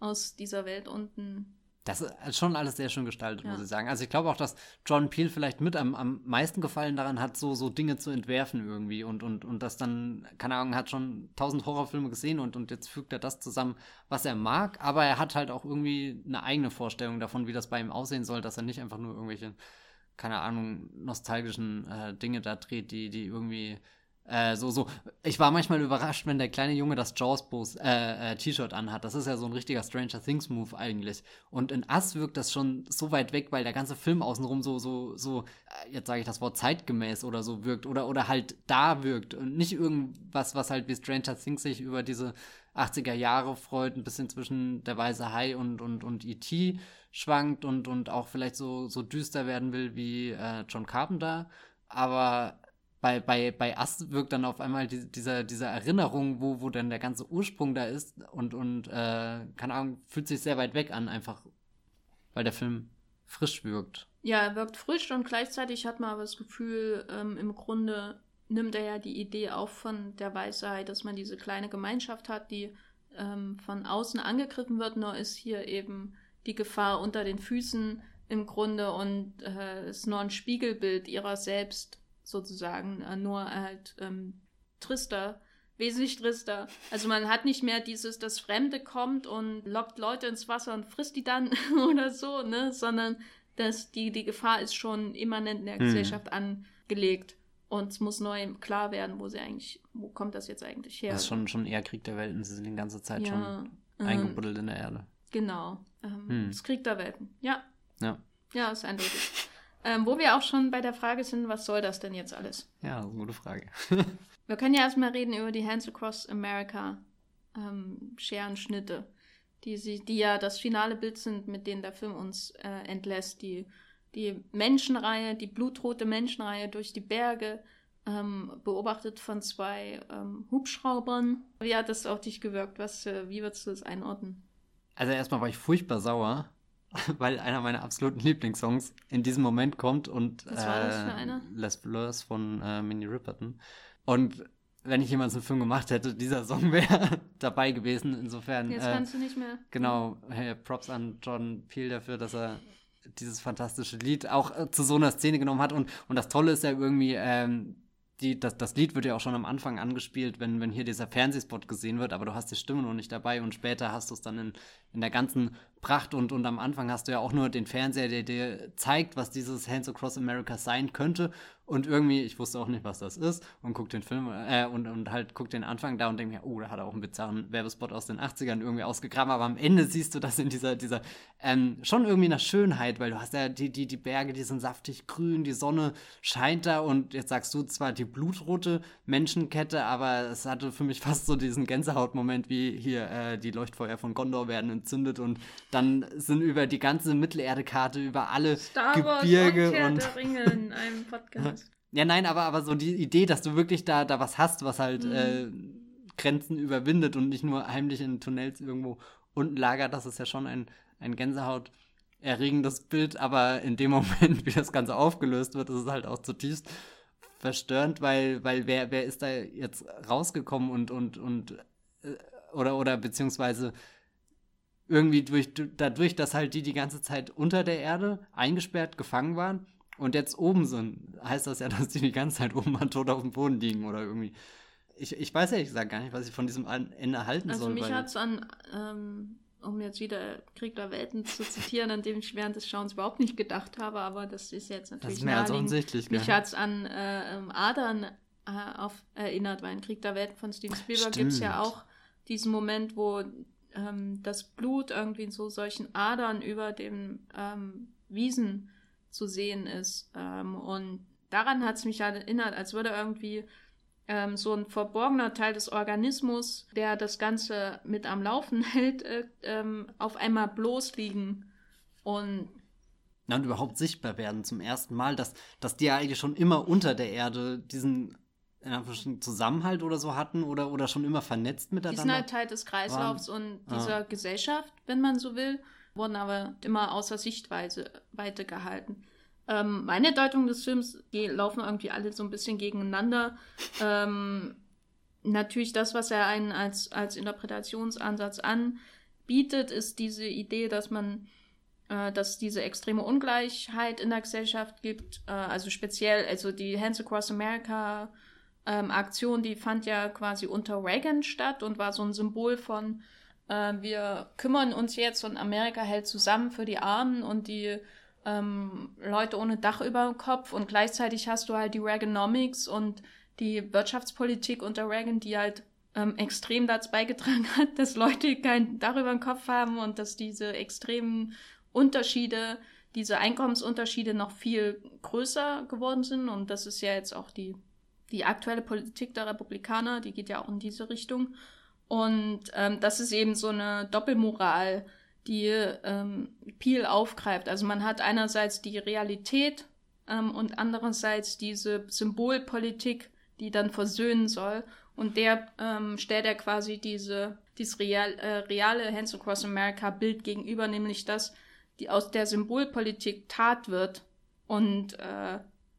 aus dieser Welt unten. Das ist schon alles sehr schön gestaltet, ja. muss ich sagen. Also ich glaube auch, dass John Peel vielleicht mit am, am meisten Gefallen daran hat, so, so Dinge zu entwerfen irgendwie und, und, und das dann, keine Ahnung, hat schon tausend Horrorfilme gesehen und, und jetzt fügt er das zusammen, was er mag, aber er hat halt auch irgendwie eine eigene Vorstellung davon, wie das bei ihm aussehen soll, dass er nicht einfach nur irgendwelche, keine Ahnung, nostalgischen äh, Dinge da dreht, die, die irgendwie äh, so, so. Ich war manchmal überrascht, wenn der kleine Junge das Jaws äh, äh, anhat. Das ist ja so ein richtiger Stranger Things Move eigentlich. Und in Us wirkt das schon so weit weg, weil der ganze Film außenrum so, so, so, äh, jetzt sage ich das Wort zeitgemäß oder so wirkt oder, oder halt da wirkt und nicht irgendwas, was halt wie Stranger Things sich über diese 80er Jahre freut, ein bisschen zwischen der weiße Hai und, und, und E.T. schwankt und, und auch vielleicht so, so düster werden will wie äh, John Carpenter. Aber bei, bei, bei Ast wirkt dann auf einmal die, dieser, diese Erinnerung, wo, wo dann der ganze Ursprung da ist und, und äh, keine Ahnung, fühlt sich sehr weit weg an, einfach weil der Film frisch wirkt. Ja, er wirkt frisch und gleichzeitig hat man aber das Gefühl, ähm, im Grunde nimmt er ja die Idee auf von der Weisheit, dass man diese kleine Gemeinschaft hat, die ähm, von außen angegriffen wird, nur ist hier eben die Gefahr unter den Füßen im Grunde und äh, ist nur ein Spiegelbild ihrer selbst sozusagen, äh, nur halt ähm, trister, wesentlich trister. Also man hat nicht mehr dieses, das Fremde kommt und lockt Leute ins Wasser und frisst die dann [laughs] oder so, ne, sondern dass die, die Gefahr ist schon immanent in der mhm. Gesellschaft angelegt. Und es muss neu klar werden, wo sie eigentlich, wo kommt das jetzt eigentlich her? Das ist schon, schon eher Krieg der Welten. Sie sind die ganze Zeit ja, schon ähm, eingebuddelt in der Erde. Genau. Ähm, hm. Das Krieg der Welten. Ja. Ja. Ja, ist eindeutig. Ähm, wo wir auch schon bei der Frage sind, was soll das denn jetzt alles? Ja, eine gute Frage. [laughs] wir können ja erstmal reden über die Hands Across America ähm, Scherenschnitte, die, sie, die ja das finale Bild sind, mit denen der Film uns äh, entlässt. Die, die Menschenreihe, die blutrote Menschenreihe durch die Berge, ähm, beobachtet von zwei ähm, Hubschraubern. Wie hat das auf dich gewirkt? Was, äh, wie würdest du das einordnen? Also erstmal war ich furchtbar sauer, [laughs] weil einer meiner absoluten Lieblingssongs in diesem Moment kommt und Was war das für einer? Les Fleurs von äh, Minnie Riperton. Und wenn ich jemals einen Film gemacht hätte, dieser Song [laughs] wäre dabei gewesen. Insofern. Jetzt äh, kannst du nicht mehr. Genau, hey, Props an John Peel dafür, dass er dieses fantastische Lied auch äh, zu so einer Szene genommen hat. Und, und das Tolle ist ja irgendwie, ähm, die, das, das Lied wird ja auch schon am Anfang angespielt, wenn, wenn hier dieser Fernsehspot gesehen wird, aber du hast die Stimme noch nicht dabei und später hast du es dann in, in der ganzen Pracht und, und am Anfang hast du ja auch nur den Fernseher, der dir zeigt, was dieses Hands Across America sein könnte. Und irgendwie, ich wusste auch nicht, was das ist und guck den Film äh, und, und halt guck den Anfang da und denke mir, oh, da hat er auch einen bizarren Werbespot aus den 80ern irgendwie ausgegraben, aber am Ende siehst du das in dieser, dieser, ähm, schon irgendwie eine Schönheit, weil du hast ja die, die, die Berge, die sind saftig grün, die Sonne scheint da und jetzt sagst du zwar die blutrote Menschenkette, aber es hatte für mich fast so diesen Gänsehautmoment, wie hier äh, die Leuchtfeuer von Gondor werden entzündet und dann sind über die ganze Mittelerde-Karte, über alle Star Wars Gebirge und und der Ringe [laughs] in einem Podcast. ja, nein, aber, aber so die Idee, dass du wirklich da, da was hast, was halt Mhm. äh, Grenzen überwindet und nicht nur heimlich in Tunnels irgendwo unten lagert, das ist ja schon ein, ein Gänsehaut-erregendes Bild, aber in dem [laughs] Moment, wie das Ganze aufgelöst wird, ist es halt auch zutiefst verstörend, weil, weil wer, wer ist da jetzt rausgekommen und, und, und äh, oder, oder beziehungsweise irgendwie durch, dadurch, dass halt die die ganze Zeit unter der Erde eingesperrt gefangen waren und jetzt oben sind, heißt das ja, [laughs] dass die die ganze Zeit oben an tot auf dem Boden liegen oder irgendwie. Ich, ich weiß ehrlich gesagt gar nicht, was ich von diesem Ende halten Also soll. mich weil- hat es an, ähm, um jetzt wieder Krieg der Welten zu zitieren, an dem ich während des Schauens überhaupt nicht gedacht habe, aber das ist jetzt das natürlich ist mehr als offensichtlich. Mich hat es an äh, ähm, Adern äh, auf, erinnert, weil in Krieg der Welten von Steven Spielberg gibt es ja auch diesen Moment, wo ähm, das Blut irgendwie in so solchen Adern über den ähm, Wiesen zu sehen ist. Ähm, und daran hat es mich halt erinnert, als würde irgendwie ähm, so ein verborgener Teil des Organismus, der das Ganze mit am Laufen [laughs] hält, äh, ähm, auf einmal bloß liegen. Und und überhaupt sichtbar werden zum ersten Mal, dass, dass die ja eigentlich schon immer unter der Erde diesen in Anführungsstrichen Zusammenhalt oder so hatten oder, oder schon immer vernetzt Die sind miteinander. halt Teil des Kreislaufs und Ah. dieser Gesellschaft, wenn man so will, wurden aber immer außer Sichtweise weiter gehalten. Ähm, meine Deutung des Films, die laufen irgendwie alle so ein bisschen gegeneinander. [laughs] Ähm, natürlich das, was er einen als, als Interpretationsansatz anbietet, ist diese Idee, dass man äh, dass es diese extreme Ungleichheit in der Gesellschaft gibt. Äh, also speziell, also die Hands Across America ähm, Aktion, die fand ja quasi unter Reagan statt und war so ein Symbol von, äh, wir kümmern uns jetzt und Amerika hält zusammen für die Armen und die ähm, Leute ohne Dach über dem Kopf. Und gleichzeitig hast du halt die Reaganomics und die Wirtschaftspolitik unter Reagan, die halt ähm, extrem dazu beigetragen hat, dass Leute kein Dach über dem Kopf haben und dass diese extremen Unterschiede, diese Einkommensunterschiede noch viel größer geworden sind. Und das ist ja jetzt auch die die aktuelle Politik der Republikaner, die geht ja auch in diese Richtung. Und ähm, das ist eben so eine Doppelmoral, die ähm, Peel aufgreift. Also man hat einerseits die Realität ähm, und andererseits diese Symbolpolitik, die dann versöhnen soll. Und der ähm, stellt er quasi diese, dieses real, äh, reale Hands Across America Bild gegenüber, nämlich dass die aus der Symbolpolitik Tat wird. Und äh,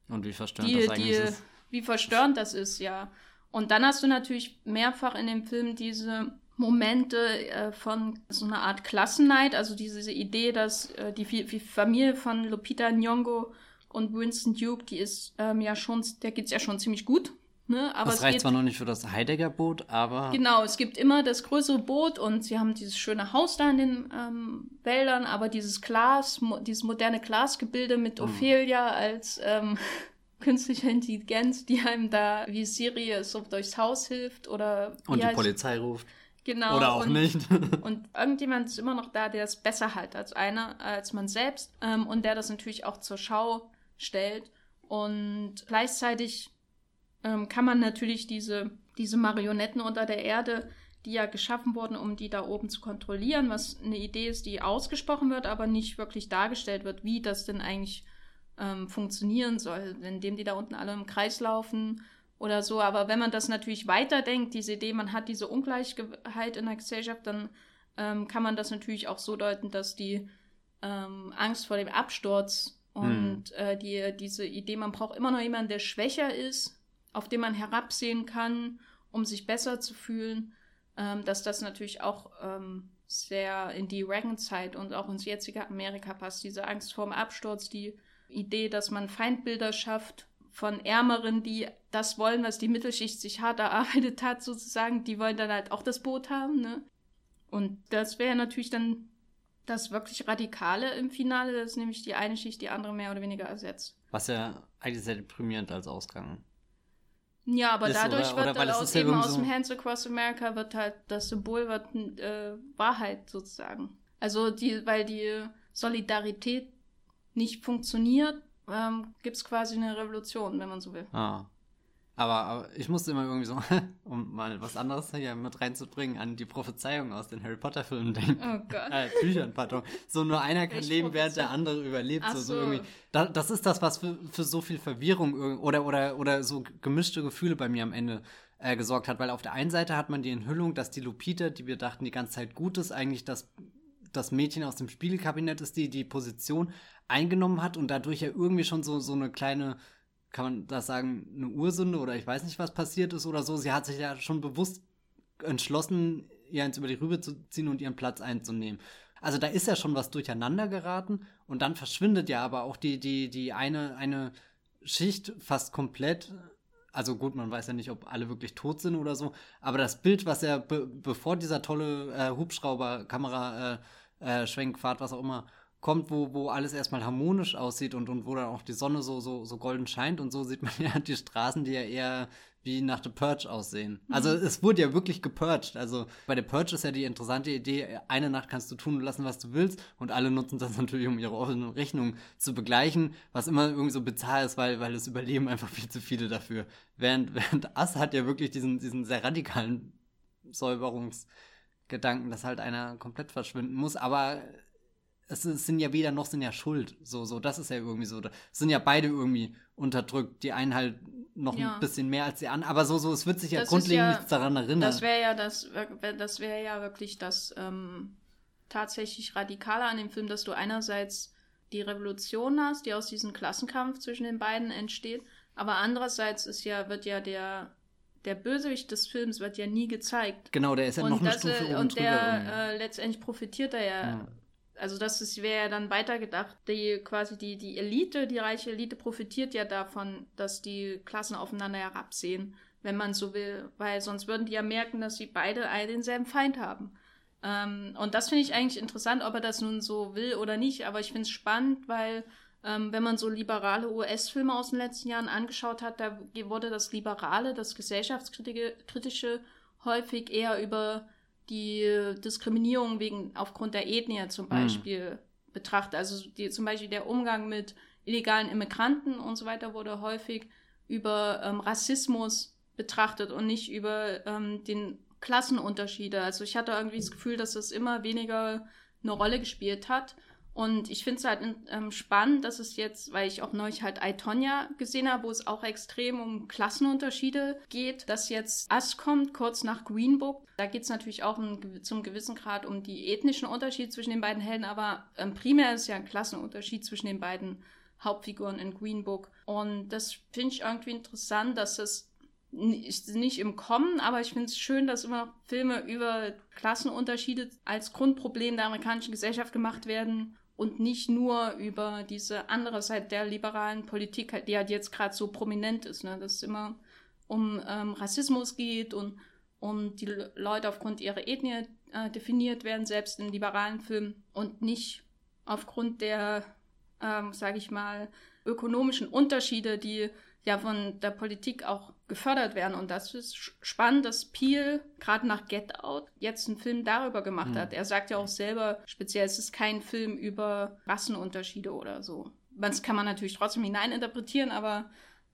und wie verstörend die, das eigentlich die, ist. Wie verstörend das ist, ja. Und dann hast du natürlich mehrfach in dem Film diese Momente äh, von so einer Art Klassenneid, also diese Idee, dass äh, die, die Familie von Lupita Nyong'o und Winston Duke, die ist ähm, ja schon, der geht's ja schon ziemlich gut, ne? Aber das es reicht geht zwar noch nicht für das Heidegger-Boot, aber Genau, es gibt immer das größere Boot und sie haben dieses schöne Haus da in den ähm, Wäldern, aber dieses Glas, mo dieses moderne Glasgebilde mit Mhm. Ophelia als ähm, künstliche Intelligenz, die einem da wie Siri so durchs Haus hilft oder und die heißt- Polizei ruft. Genau. oder auch und, nicht. [laughs] Und irgendjemand ist immer noch da, der es besser hat als einer, als man selbst ähm, und der das natürlich auch zur Schau stellt. Und gleichzeitig ähm, kann man natürlich diese, diese Marionetten unter der Erde, die ja geschaffen wurden, um die da oben zu kontrollieren, was eine Idee ist, die ausgesprochen wird, aber nicht wirklich dargestellt wird, wie das denn eigentlich ähm, funktionieren soll, indem die da unten alle im Kreis laufen oder so. Aber wenn man das natürlich weiterdenkt, diese Idee, man hat diese Ungleichheit in der Gesellschaft, dann ähm, kann man das natürlich auch so deuten, dass die ähm, Angst vor dem Absturz und hm. äh, die, diese Idee, man braucht immer noch jemanden, der schwächer ist, auf den man herabsehen kann, um sich besser zu fühlen, ähm, dass das natürlich auch ähm, sehr in die Reagan-Zeit und auch ins jetzige Amerika passt. Diese Angst vor dem Absturz, die Idee, dass man Feindbilder schafft von Ärmeren, die das wollen, was die Mittelschicht sich hart [laughs] erarbeitet hat, sozusagen, die wollen dann halt auch das Boot haben, ne? Und das wäre natürlich dann das wirklich Radikale im Finale, dass nämlich die eine Schicht die andere mehr oder weniger ersetzt. Was ja eigentlich sehr deprimierend als Ausgang. Ja, aber ist, dadurch oder, wird oder aus, eben aus dem Hands Across America wird halt das Symbol wird äh, Wahrheit sozusagen. Also die, weil die Solidarität nicht funktioniert, ähm, gibt es quasi eine Revolution, wenn man so will. Ah. Aber, aber ich musste immer irgendwie so, [laughs] um mal was anderes hier mit reinzubringen, an die Prophezeiung aus den Harry Potter Filmen denken. Oh Gott. [laughs] Äh, Büchern, pardon. So nur einer kann ich leben, während der andere überlebt. Ach so, so irgendwie. Da, das ist das, was für, für so viel Verwirrung oder, oder, oder so gemischte Gefühle bei mir am Ende äh, gesorgt hat. Weil auf der einen Seite hat man die Enthüllung, dass die Lupita, die wir dachten die ganze Zeit gut ist, eigentlich das das Mädchen aus dem Spiegelkabinett ist, die die Position eingenommen hat und dadurch ja irgendwie schon so, so eine kleine, kann man das sagen, eine Ursünde oder ich weiß nicht, was passiert ist oder so. Sie hat sich ja schon bewusst entschlossen, ihr eins über die Rübe zu ziehen und ihren Platz einzunehmen. Also da ist ja schon was durcheinander geraten und dann verschwindet ja aber auch die, die, die eine, eine Schicht fast komplett. Also gut, man weiß ja nicht, ob alle wirklich tot sind oder so, aber das Bild, was er be bevor dieser tolle äh, Hubschrauber, Kamera, äh, äh, Schwenkfahrt, was auch immer, kommt, wo, wo alles erstmal harmonisch aussieht und, und wo dann auch die Sonne so, so, so golden scheint und so sieht man [laughs] ja die Straßen, die ja eher wie nach The Purge aussehen. Mhm. Also es wurde ja wirklich gepurged. Also bei der Purge ist ja die interessante Idee, eine Nacht kannst du tun und lassen, was du willst und alle nutzen das [laughs] natürlich, um ihre offene Rechnung zu begleichen, was immer irgendwie so bizarr ist, weil, weil es überleben [laughs] einfach viel zu viele dafür. Während, während Ass hat ja wirklich diesen, diesen sehr radikalen Säuberungs- Gedanken, dass halt einer komplett verschwinden muss, aber es, sind ja weder noch sind ja schuld. So, so, das ist ja irgendwie so. Es sind ja beide irgendwie unterdrückt. Die einen halt noch ja. ein bisschen mehr als die anderen. Aber so, so, es wird sich ja das grundlegend ja, nichts daran erinnern. Das wäre ja das, das wäre ja wirklich das ähm, tatsächlich Radikale an dem Film, dass du einerseits die Revolution hast, die aus diesem Klassenkampf zwischen den beiden entsteht, aber andererseits ist ja, wird ja der der Bösewicht des Films wird ja nie gezeigt. Genau, der ist ja und noch eine das, Stufe oben Und der äh, letztendlich profitiert er ja. ja. Also das wäre ja dann weitergedacht. Die quasi die, die Elite, die reiche Elite profitiert ja davon, dass die Klassen aufeinander herabsehen, wenn man so will. Weil sonst würden die ja merken, dass sie beide all denselben Feind haben. Ähm, und das finde ich eigentlich interessant, ob er das nun so will oder nicht. Aber ich finde es spannend, weil ähm, wenn man so liberale US-Filme aus den letzten Jahren angeschaut hat, da wurde das Liberale, das Gesellschaftskritische häufig eher über die Diskriminierung wegen aufgrund der Ethnie zum hm. Beispiel mhm. betrachtet. Also die, zum Beispiel der Umgang mit illegalen Immigranten und so weiter wurde häufig über ähm, Rassismus betrachtet und nicht über ähm, den Klassenunterschiede. Also ich hatte irgendwie das Gefühl, dass das immer weniger eine Rolle gespielt hat. Und ich finde es halt ähm, spannend, dass es jetzt, weil ich auch neulich halt Aitonia gesehen habe, wo es auch extrem um Klassenunterschiede geht, dass jetzt Ass kommt, kurz nach Green Book. Da geht es natürlich auch um, zum gewissen Grad um die ethnischen Unterschiede zwischen den beiden Helden, aber ähm, primär ist ja ein Klassenunterschied zwischen den beiden Hauptfiguren in Green Book. Und das finde ich irgendwie interessant, dass es nicht im Kommen, aber ich finde es schön, dass immer Filme über Klassenunterschiede als Grundproblem der amerikanischen Gesellschaft gemacht werden und nicht nur über diese andere Seite der liberalen Politik, die halt jetzt gerade so prominent ist, ne? dass es immer um ähm, Rassismus geht und um die Leute aufgrund ihrer Ethnie äh, definiert werden, selbst in liberalen Filmen und nicht aufgrund der, ähm, sage ich mal, ökonomischen Unterschiede, die ja von der Politik auch gefördert werden. Und das ist spannend, dass Peel gerade nach Get Out jetzt einen Film darüber gemacht mhm. hat. Er sagt ja auch selber, speziell es ist kein Film über Rassenunterschiede oder so. Das kann man natürlich trotzdem hineininterpretieren, aber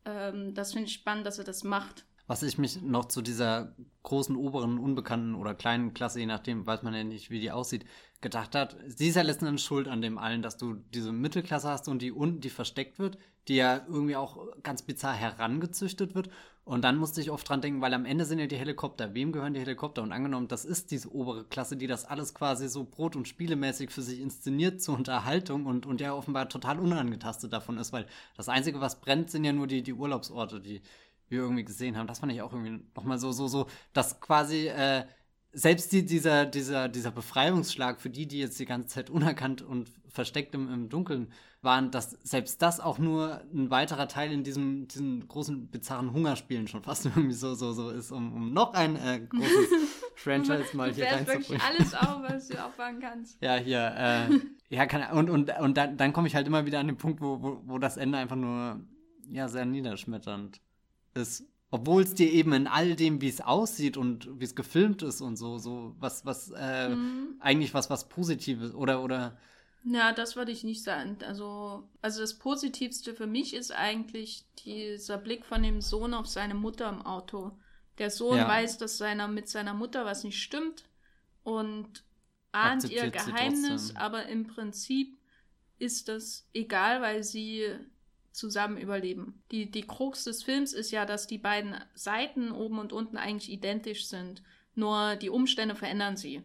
ähm, das finde ich spannend, dass er das macht. Was ich mich noch zu dieser großen, oberen, unbekannten oder kleinen Klasse, je nachdem, weiß man ja nicht, wie die aussieht, gedacht hat, sie ist ja letzten Endes schuld an dem allen, dass du diese Mittelklasse hast und die unten, die versteckt wird, die ja irgendwie auch ganz bizarr herangezüchtet wird Und dann musste ich oft dran denken, weil am Ende sind ja die Helikopter. Wem gehören die Helikopter? Und angenommen, das ist diese obere Klasse, die das alles quasi so brot- und spielemäßig für sich inszeniert zur Unterhaltung und, und ja offenbar total unangetastet davon ist, weil das Einzige, was brennt, sind ja nur die, die Urlaubsorte, die wir irgendwie gesehen haben. Das fand ich auch irgendwie nochmal so, so, so, dass quasi äh, selbst die, dieser, dieser, dieser Befreiungsschlag für die, die jetzt die ganze Zeit unerkannt und versteckt im, im Dunkeln waren, dass selbst das auch nur ein weiterer Teil in diesem, diesen großen bizarren Hungerspielen schon fast [laughs] irgendwie so, so, so ist, um, um noch ein äh, großes [laughs] Franchise mal hier reinzubringen. wirklich alles [laughs] auf, was du aufbauen kannst. Ja, hier, äh, ja, kann, und, und, und dann, dann komme ich halt immer wieder an den Punkt, wo, wo, wo das Ende einfach nur, ja, sehr niederschmetternd ist obwohl es dir eben in all dem, wie es aussieht und wie es gefilmt ist und so, so was, was, äh, mhm. eigentlich was, was Positives oder, oder. Ja, das würde ich nicht sagen. Also, also das Positivste für mich ist eigentlich dieser Blick von dem Sohn auf seine Mutter im Auto. Der Sohn ja. weiß, dass seiner, mit seiner Mutter was nicht stimmt und ahnt ihr Geheimnis, aber im Prinzip ist das egal, weil sie zusammen überleben. Die, die Krux des Films ist ja, dass die beiden Seiten oben und unten eigentlich identisch sind. Nur die Umstände verändern sie,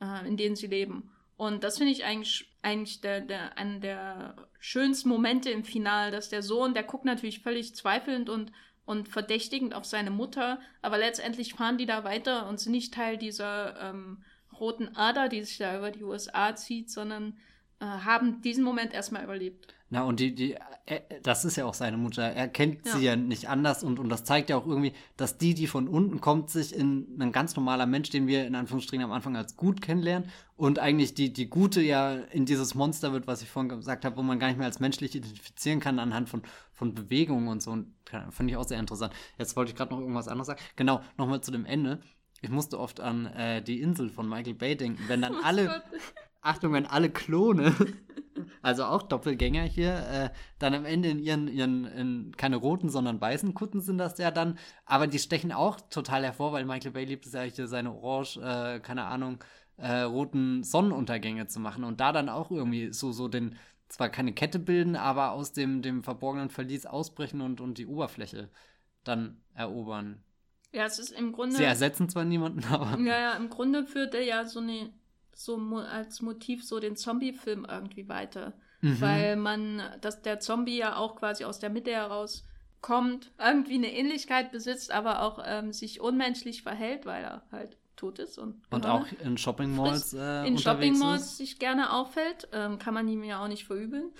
äh, in denen sie leben. Und das finde ich eigentlich, eigentlich der, der, einen der schönsten Momente im Finale, dass der Sohn, der guckt natürlich völlig zweifelnd und, und verdächtigend auf seine Mutter, aber letztendlich fahren die da weiter und sind nicht Teil dieser ähm, roten Ader, die sich da über die USA zieht, sondern äh, haben diesen Moment erstmal überlebt. Na, und die, die, er, das ist ja auch seine Mutter. Er kennt ja. sie ja nicht anders und, und das zeigt ja auch irgendwie, dass die, die von unten kommt, sich in ein ganz normaler Mensch, den wir in Anführungsstrichen am Anfang als gut kennenlernen und eigentlich die, die Gute ja in dieses Monster wird, was ich vorhin gesagt habe, wo man gar nicht mehr als menschlich identifizieren kann anhand von, von Bewegungen und so. Und fand ich auch sehr interessant. Jetzt wollte ich gerade noch irgendwas anderes sagen. Genau, nochmal zu dem Ende. Ich musste oft an äh, die Insel von Michael Bay denken, wenn dann [laughs] oh alle, Achtung, wenn alle Klone [laughs] also auch Doppelgänger hier, äh, dann am Ende in ihren, ihren in keine roten, sondern weißen Kutten sind das ja dann, aber die stechen auch total hervor, weil Michael Bay liebt es ja hier seine orange, äh, keine Ahnung, äh, roten Sonnenuntergänge zu machen und da dann auch irgendwie so, so den, zwar keine Kette bilden, aber aus dem, dem verborgenen Verlies ausbrechen und, und die Oberfläche dann erobern. Ja, es ist im Grunde. Sie ersetzen zwar niemanden, [laughs] aber. Ja, ja, im Grunde führt er ja so eine so als Motiv so den Zombie-Film irgendwie weiter. Mhm. Weil man, dass der Zombie ja auch quasi aus der Mitte heraus kommt, irgendwie eine Ähnlichkeit besitzt, aber auch ähm, sich unmenschlich verhält, weil er halt tot ist und und auch in Shopping Malls äh, in Shopping Malls sich gerne auffällt, ähm, kann man ihm ja auch nicht verübeln.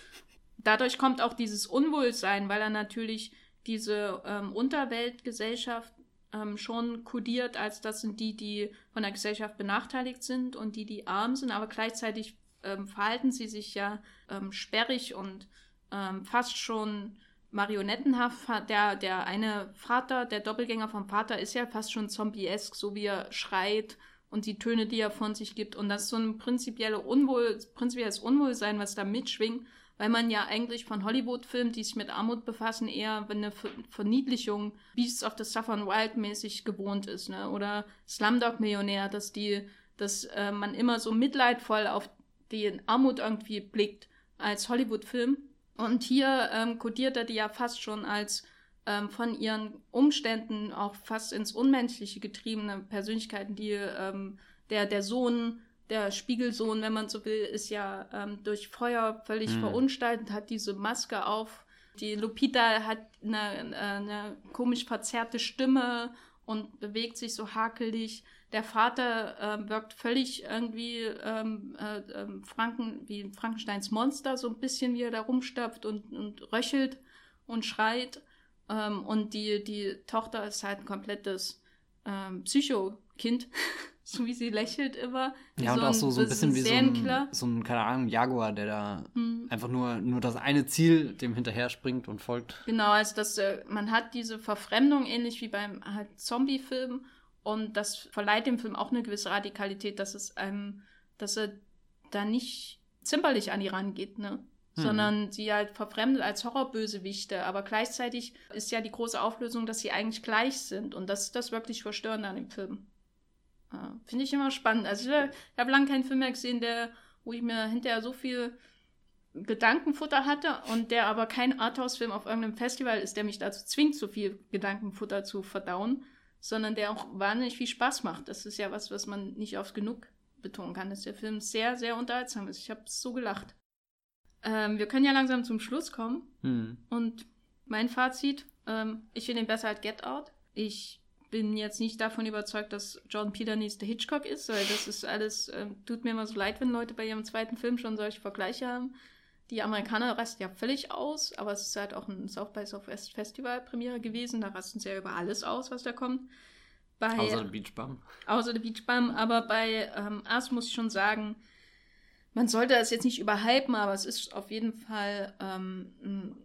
Dadurch kommt auch dieses Unwohlsein, weil er natürlich diese ähm, Unterweltgesellschaft ähm, schon kodiert, als das sind die, die von der Gesellschaft benachteiligt sind und die, die arm sind, aber gleichzeitig ähm, verhalten sie sich ja ähm, sperrig und ähm, fast schon marionettenhaft. Der, der eine Vater, der Doppelgänger vom Vater ist ja fast schon zombiesk, so wie er schreit und die Töne, die er von sich gibt. Und das ist so ein prinzipielle Unwohl, prinzipielles Unwohlsein, was da mitschwingt weil man ja eigentlich von Hollywood-Filmen, die sich mit Armut befassen, eher eine Verniedlichung Beasts of the Southern Wild mäßig gewohnt ist, ne? Oder Slumdog Millionär, dass die, dass äh, man immer so mitleidvoll auf die Armut irgendwie blickt als Hollywood-Film. Und hier ähm, kodiert er die ja fast schon als ähm, von ihren Umständen auch fast ins Unmenschliche getriebene Persönlichkeiten, die ähm, der, der Sohn der Spiegelsohn, wenn man so will, ist ja ähm, durch Feuer völlig mhm. verunstaltet, hat diese Maske auf. Die Lupita hat eine, eine komisch verzerrte Stimme und bewegt sich so hakelig. Der Vater äh, wirkt völlig irgendwie ähm, äh, äh, Franken, wie Frankensteins Monster, so ein bisschen, wie er da rumstapft und, und röchelt und schreit. Ähm, und die, die Tochter ist halt ein komplettes ähm, Psycho-Kind. [laughs] so wie sie lächelt immer. Ja, und so auch so, so ein bisschen wie so ein, so ein, keine Ahnung, Jaguar, der da mhm. einfach nur, nur das eine Ziel dem hinterher springt und folgt. Genau, also das, äh, man hat diese Verfremdung, ähnlich wie beim halt Zombie-Film. Und das verleiht dem Film auch eine gewisse Radikalität, dass es einem, dass er da nicht zimperlich an die rangeht, ne? Hm. Sondern sie halt verfremdet als Horrorbösewichte. Aber gleichzeitig ist ja die große Auflösung, dass sie eigentlich gleich sind. Und das ist das wirklich Verstörende an dem Film. Ja, Finde ich immer spannend. Also ich, ich habe lange keinen Film mehr gesehen, der, wo ich mir hinterher so viel Gedankenfutter hatte und der aber kein Arthouse-Film auf irgendeinem Festival ist, der mich dazu zwingt, so viel Gedankenfutter zu verdauen, sondern der auch wahnsinnig viel Spaß macht. Das ist ja was, was man nicht oft genug betonen kann, dass der Film sehr, sehr unterhaltsam ist. Ich habe so gelacht. Ähm, wir können ja langsam zum Schluss kommen. Hm. Und mein Fazit, ähm, ich finde ihn besser als Get Out. Ich bin jetzt nicht davon überzeugt, dass John Peter nächste Hitchcock ist, weil das ist alles, äh, tut mir immer so leid, wenn Leute bei ihrem zweiten Film schon solche Vergleiche haben. Die Amerikaner rasten ja völlig aus, aber es ist halt auch ein South by Southwest Festival Premiere gewesen. Da rasten sie ja über alles aus, was da kommt. Bei, außer der Beach Bum. Außer der Beach Bum, aber bei ähm, Us muss ich schon sagen, man sollte es jetzt nicht überhypen, aber es ist auf jeden Fall ähm, ein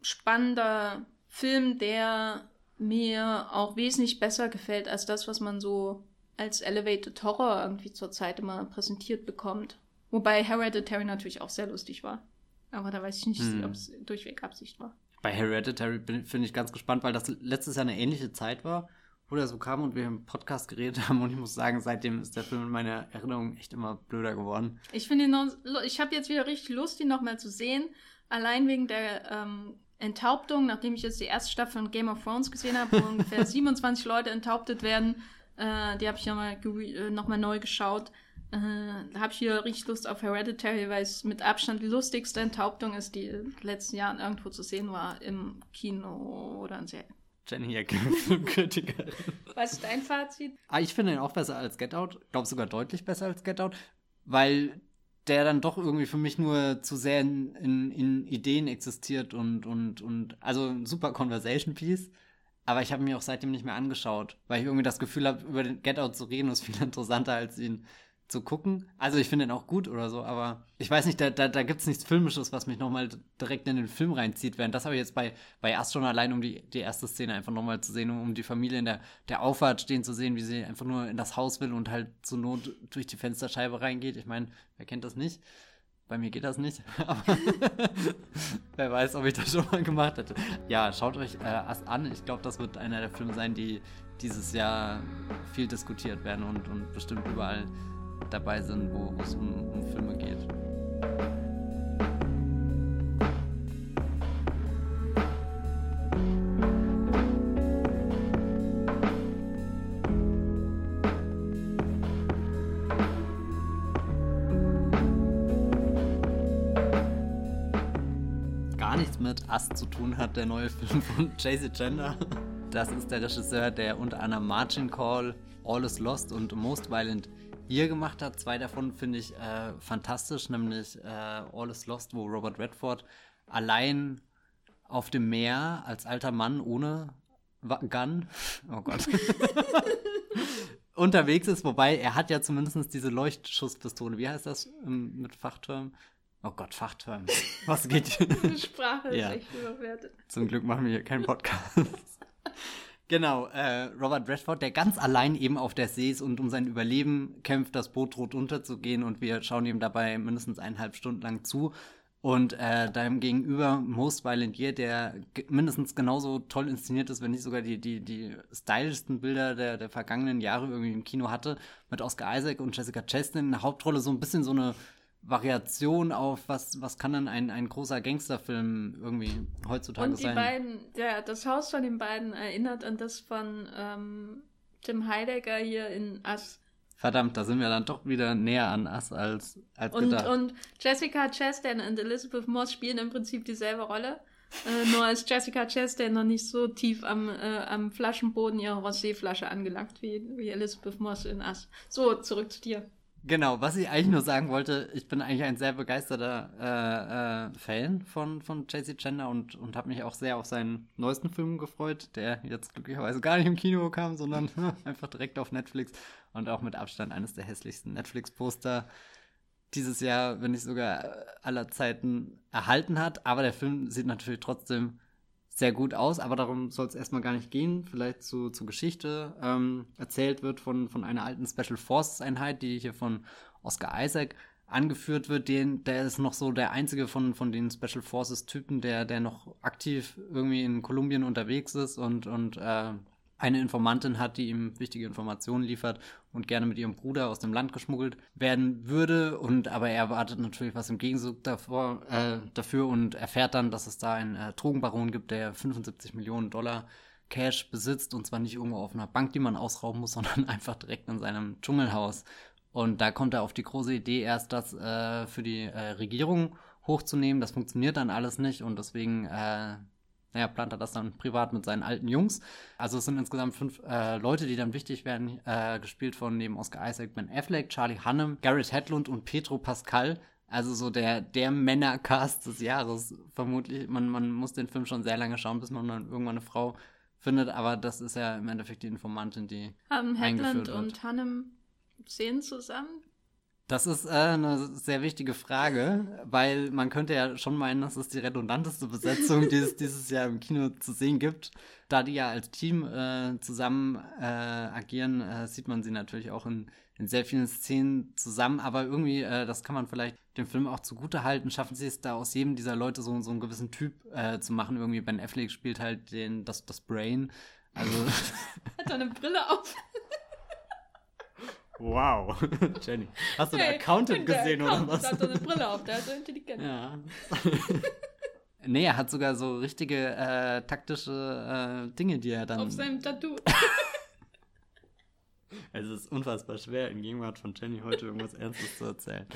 spannender Film, der mir auch wesentlich besser gefällt als das, was man so als Elevated Horror irgendwie zurzeit immer präsentiert bekommt. Wobei Hereditary natürlich auch sehr lustig war. Aber da weiß ich nicht, hm. ob es durchweg Absicht war. Bei Hereditary finde ich ganz gespannt, weil das letztes Jahr eine ähnliche Zeit war, wo der so kam und wir im Podcast geredet haben. Und ich muss sagen, seitdem ist der Film in meiner Erinnerung echt immer blöder geworden. Ich finde ihn noch, ich habe jetzt wieder richtig Lust, ihn nochmal zu sehen. Allein wegen der ähm, Enthauptung, nachdem ich jetzt die erste Staffel von Game of Thrones gesehen habe, wo ungefähr [laughs] 27 Leute enthauptet werden. Äh, die habe ich nochmal äh, noch neu geschaut. Äh, da habe ich hier richtig Lust auf Hereditary, weil es mit Abstand die lustigste Enthauptung ist, die in den letzten Jahren irgendwo zu sehen war im Kino oder in Serien. Jenny Ecke, Filmkritikerin. [laughs] Was ist dein Fazit? Ah, ich finde ihn auch besser als Get Out. Ich glaube sogar deutlich besser als Get Out, weil der dann doch irgendwie für mich nur zu sehr in, in, in Ideen existiert und, und, und also ein super Conversation Piece. Aber ich habe mir auch seitdem nicht mehr angeschaut, weil ich irgendwie das Gefühl habe, über den Get Out zu reden ist viel interessanter als ihn zu gucken. Also ich finde ihn auch gut oder so, aber ich weiß nicht, da, da, da gibt es nichts Filmisches, was mich nochmal direkt in den Film reinzieht. Während das habe ich jetzt bei, bei Ast schon allein, um die, die erste Szene einfach nochmal zu sehen, um, um die Familie in der, der Auffahrt stehen zu sehen, wie sie einfach nur in das Haus will und halt zur Not durch die Fensterscheibe reingeht. Ich meine, wer kennt das nicht? Bei mir geht das nicht, [laughs] aber [laughs] wer weiß, ob ich das schon mal gemacht hätte. Ja, schaut euch äh, Ast an. Ich glaube, das wird einer der Filme sein, die dieses Jahr viel diskutiert werden und, und bestimmt überall dabei sind, wo es um, um Filme geht. Gar nichts mit Ast zu tun hat, der neue Film von [laughs] JC Chandler. Das ist der Regisseur, der unter anderem Margin Call, All is Lost und Most Violent hier gemacht hat. Zwei davon finde ich äh, fantastisch, nämlich äh, All is Lost, wo Robert Redford allein auf dem Meer als alter Mann ohne Gun, oh Gott, [laughs] unterwegs ist. Wobei er hat ja zumindest diese Leuchtschusspistole. Wie heißt das ähm, mit Fachterm? Oh Gott, Fachterm. Was geht? [laughs] Die Sprache ist ja. echt überwertet. Zum Glück machen wir hier keinen Podcast. [laughs] Genau, äh, Robert Redford, der ganz allein eben auf der See ist und um sein Überleben kämpft, das Boot droht unterzugehen und wir schauen ihm dabei mindestens eineinhalb Stunden lang zu. Und äh, deinem gegenüber Most Violent Year, der mindestens genauso toll inszeniert ist, wenn nicht sogar die, die, die stylischsten Bilder der, der vergangenen Jahre irgendwie im Kino hatte, mit Oscar Isaac und Jessica Chastain in der Hauptrolle so ein bisschen so eine Variation auf, was, was kann denn ein, ein großer Gangsterfilm irgendwie heutzutage Und die sein? beiden, ja, das Haus von den beiden erinnert an das von ähm, Tim Heidegger hier in Ass. Verdammt, da sind wir dann doch wieder näher an Ass als, als und, gedacht. Und Jessica Chastain und Elizabeth Moss spielen im Prinzip dieselbe Rolle. Äh, nur als Jessica Chastain noch nicht so tief am, äh, am Flaschenboden ihrer Rosé-Flasche angelangt wie, wie Elizabeth Moss in Ass. So, zurück zu dir. Genau, was ich eigentlich nur sagen wollte, ich bin eigentlich ein sehr begeisterter äh, äh, Fan von, von JC Chandler und, und habe mich auch sehr auf seinen neuesten Film gefreut, der jetzt glücklicherweise gar nicht im Kino kam, sondern [laughs] einfach direkt auf Netflix und auch mit Abstand eines der hässlichsten Netflix-Poster dieses Jahr, wenn nicht sogar aller Zeiten erhalten hat. Aber der Film sieht natürlich trotzdem sehr gut aus, aber darum soll es erstmal gar nicht gehen. Vielleicht zu, zur Geschichte ähm, erzählt wird von, von einer alten Special Forces Einheit, die hier von Oscar Isaac angeführt wird. Den, der ist noch so der einzige von, von den Special Forces Typen, der, der noch aktiv irgendwie in Kolumbien unterwegs ist und, und äh, eine Informantin hat, die ihm wichtige Informationen liefert und gerne mit ihrem Bruder aus dem Land geschmuggelt werden würde. Und aber er erwartet natürlich was im Gegenzug davor, äh, dafür und erfährt dann, dass es da einen äh, Drogenbaron gibt, der 75 Millionen Dollar Cash besitzt und zwar nicht irgendwo auf einer Bank, die man ausrauben muss, [laughs] sondern einfach direkt in seinem Dschungelhaus. Und da kommt er auf die große Idee, erst das äh, für die äh, Regierung hochzunehmen. Das funktioniert dann alles nicht und deswegen äh, naja, plant er das dann privat mit seinen alten Jungs. Also es sind insgesamt fünf äh, Leute, die dann wichtig werden, äh, gespielt von neben Oscar Isaac, Ben Affleck, Charlie Hunnam, Garrett Hedlund und Pedro Pascal. Also so der, der Männercast des Jahres. Vermutlich, man, man muss den Film schon sehr lange schauen, bis man dann irgendwann eine Frau findet, aber das ist ja im Endeffekt die Informantin, die. Haben Hedlund und Hunnam Szenen zusammen? Das ist äh, eine sehr wichtige Frage, weil man könnte ja schon meinen, dass es die redundanteste Besetzung, die es [laughs] dieses Jahr im Kino zu sehen gibt. Da die ja als Team äh, zusammen äh, agieren, äh, sieht man sie natürlich auch in, in, sehr vielen Szenen zusammen. Aber irgendwie, äh, das kann man vielleicht dem Film auch zugute halten, schaffen sie es da aus jedem dieser Leute so, so einen gewissen Typ äh, zu machen. Irgendwie Ben Affleck spielt halt den, das, das Brain. Also [laughs] Hat er eine Brille auf? Wow. [laughs] Jenny. Hast du hey, den Accountant gesehen Account. oder was? Der hat so eine Brille auf, der ist so intelligent. Ja. [laughs] nee, er hat sogar so richtige äh, taktische äh, Dinge, die er dann. Auf seinem Tattoo. [laughs] es ist unfassbar schwer, in Gegenwart von Jenny heute irgendwas Ernstes zu erzählen.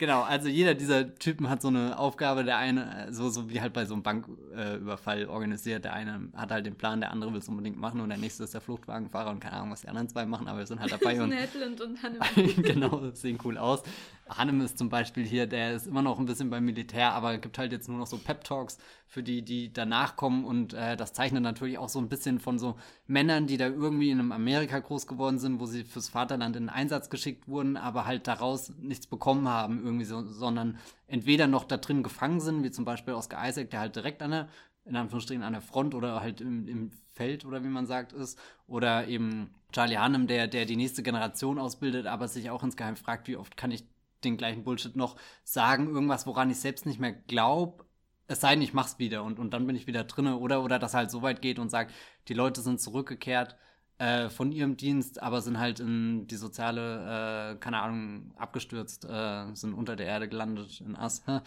Genau, also jeder dieser Typen hat so eine Aufgabe. Der eine, so, so wie halt bei so einem Banküberfall äh, organisiert. Der eine hat halt den Plan, der andere will es unbedingt machen und der nächste ist der Fluchtwagenfahrer und keine Ahnung, was die anderen zwei machen, aber wir sind halt [laughs] dabei. und Hedlund und Hannem. [laughs] genau, sehen cool aus. Hannem ist zum Beispiel hier, der ist immer noch ein bisschen beim Militär, aber gibt halt jetzt nur noch so Pep-Talks für die, die danach kommen und äh, das zeichnet natürlich auch so ein bisschen von so Männern, die da irgendwie in einem Amerika groß geworden sind, wo sie fürs Vaterland in Einsatz geschickt wurden, aber halt daraus nichts bekommen haben irgendwie so, sondern entweder noch da drin gefangen sind, wie zum Beispiel Oscar Isaac, der halt direkt an der, in Anführungsstrichen an der Front oder halt im, im Feld oder wie man sagt ist, oder eben Charlie Hannem, der, der die nächste Generation ausbildet, aber sich auch insgeheim fragt, wie oft kann ich den gleichen Bullshit noch sagen, irgendwas, woran ich selbst nicht mehr glaube, es sei denn, ich mach's wieder und, und dann bin ich wieder drinne oder, oder das halt so weit geht und sagt, die Leute sind zurückgekehrt äh, von ihrem Dienst, aber sind halt in die soziale, äh, keine Ahnung, abgestürzt, äh, sind unter der Erde gelandet in Ass. [laughs]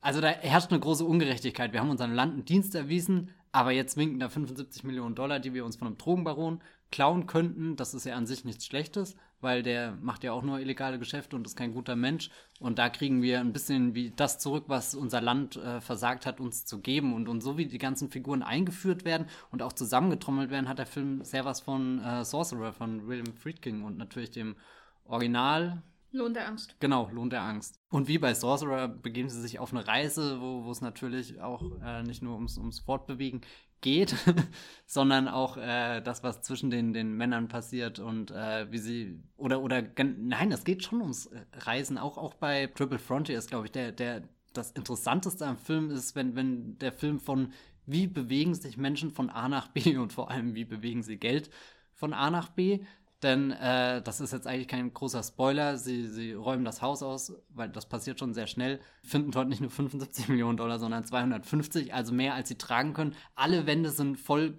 Also da herrscht eine große Ungerechtigkeit. Wir haben unseren Land einen Dienst erwiesen, aber jetzt winken da 75 Millionen Dollar, die wir uns von einem Drogenbaron klauen könnten. Das ist ja an sich nichts Schlechtes weil der macht ja auch nur illegale Geschäfte und ist kein guter Mensch. Und da kriegen wir ein bisschen wie das zurück, was unser Land äh, versagt hat, uns zu geben. Und, und so wie die ganzen Figuren eingeführt werden und auch zusammengetrommelt werden, hat der Film sehr was von äh, Sorcerer von William Friedkin und natürlich dem Original. Lohn der Angst. Genau, Lohn der Angst. Und wie bei Sorcerer begeben sie sich auf eine Reise, wo es natürlich auch äh, nicht nur ums, ums Fortbewegen geht, [laughs] sondern auch äh, das, was zwischen den, den Männern passiert und äh, wie sie oder oder nein, es geht schon ums Reisen. Auch auch bei Triple Frontier ist, glaube ich, der der das Interessanteste am Film ist, wenn wenn der Film von wie bewegen sich Menschen von A nach B [laughs] und vor allem wie bewegen sie Geld von A nach B denn äh, das ist jetzt eigentlich kein großer Spoiler. Sie, sie räumen das Haus aus, weil das passiert schon sehr schnell. Finden dort nicht nur 75 Millionen Dollar, sondern 250, also mehr als sie tragen können. Alle Wände sind voll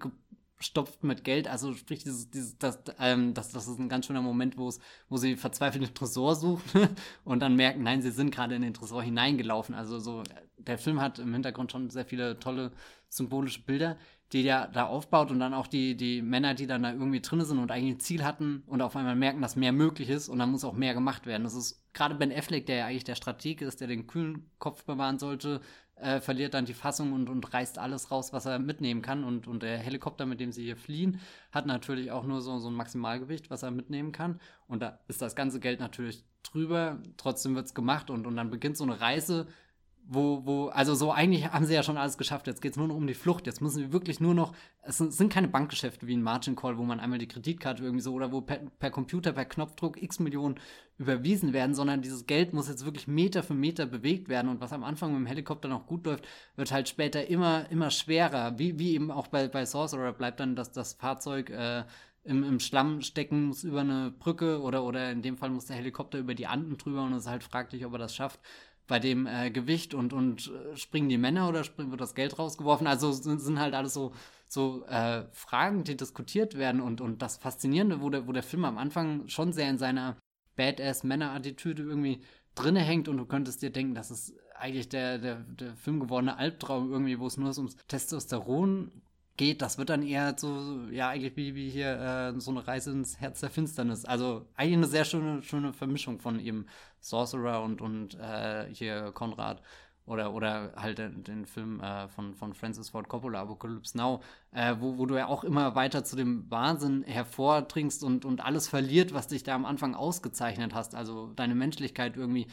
gestopft mit Geld. Also sprich, dieses, dieses, das, ähm, das, das ist ein ganz schöner Moment, wo sie verzweifelt den Tresor suchen [laughs] und dann merken, nein, sie sind gerade in den Tresor hineingelaufen. Also so, der Film hat im Hintergrund schon sehr viele tolle symbolische Bilder die der da aufbaut und dann auch die, die Männer, die dann da irgendwie drin sind und eigentlich ein Ziel hatten und auf einmal merken, dass mehr möglich ist und dann muss auch mehr gemacht werden. Das ist gerade Ben Affleck, der ja eigentlich der Strateg ist, der den kühlen Kopf bewahren sollte, äh, verliert dann die Fassung und, und reißt alles raus, was er mitnehmen kann. Und, und der Helikopter, mit dem sie hier fliehen, hat natürlich auch nur so, so ein Maximalgewicht, was er mitnehmen kann. Und da ist das ganze Geld natürlich drüber. Trotzdem wird es gemacht und, und dann beginnt so eine Reise, wo, wo, also so eigentlich haben sie ja schon alles geschafft. Jetzt geht es nur noch um die Flucht. Jetzt müssen wir wirklich nur noch, es sind, sind, keine Bankgeschäfte wie ein Margin Call, wo man einmal die Kreditkarte irgendwie so oder wo per, per, Computer, per Knopfdruck x Millionen überwiesen werden, sondern dieses Geld muss jetzt wirklich Meter für Meter bewegt werden. Und was am Anfang mit dem Helikopter noch gut läuft, wird halt später immer, immer schwerer. Wie, wie eben auch bei, bei Sorcerer bleibt dann dass das Fahrzeug äh, im, im Schlamm stecken, muss über eine Brücke oder, oder in dem Fall muss der Helikopter über die Anden drüber und es ist halt fraglich, ob er das schafft bei dem äh, Gewicht und, und äh, springen die Männer oder springen, wird das Geld rausgeworfen? Also sind, sind halt alles so, so äh, Fragen, die diskutiert werden und, und das Faszinierende, wo der, wo der Film am Anfang schon sehr in seiner Badass-Männer-Attitüde irgendwie drinne hängt und du könntest dir denken, das ist eigentlich der, der, der Film gewordene Albtraum irgendwie, wo es nur ums Testosteron geht, das wird dann eher so, ja, eigentlich wie, wie hier äh, so eine Reise ins Herz der Finsternis. Also eigentlich eine sehr schöne, schöne Vermischung von eben Sorcerer und, und äh, hier Konrad oder, oder halt den, den Film äh, von, von Francis Ford Coppola, Apocalypse Now, äh, wo, wo du ja auch immer weiter zu dem Wahnsinn hervordringst und, und alles verliert, was dich da am Anfang ausgezeichnet hast. Also deine Menschlichkeit irgendwie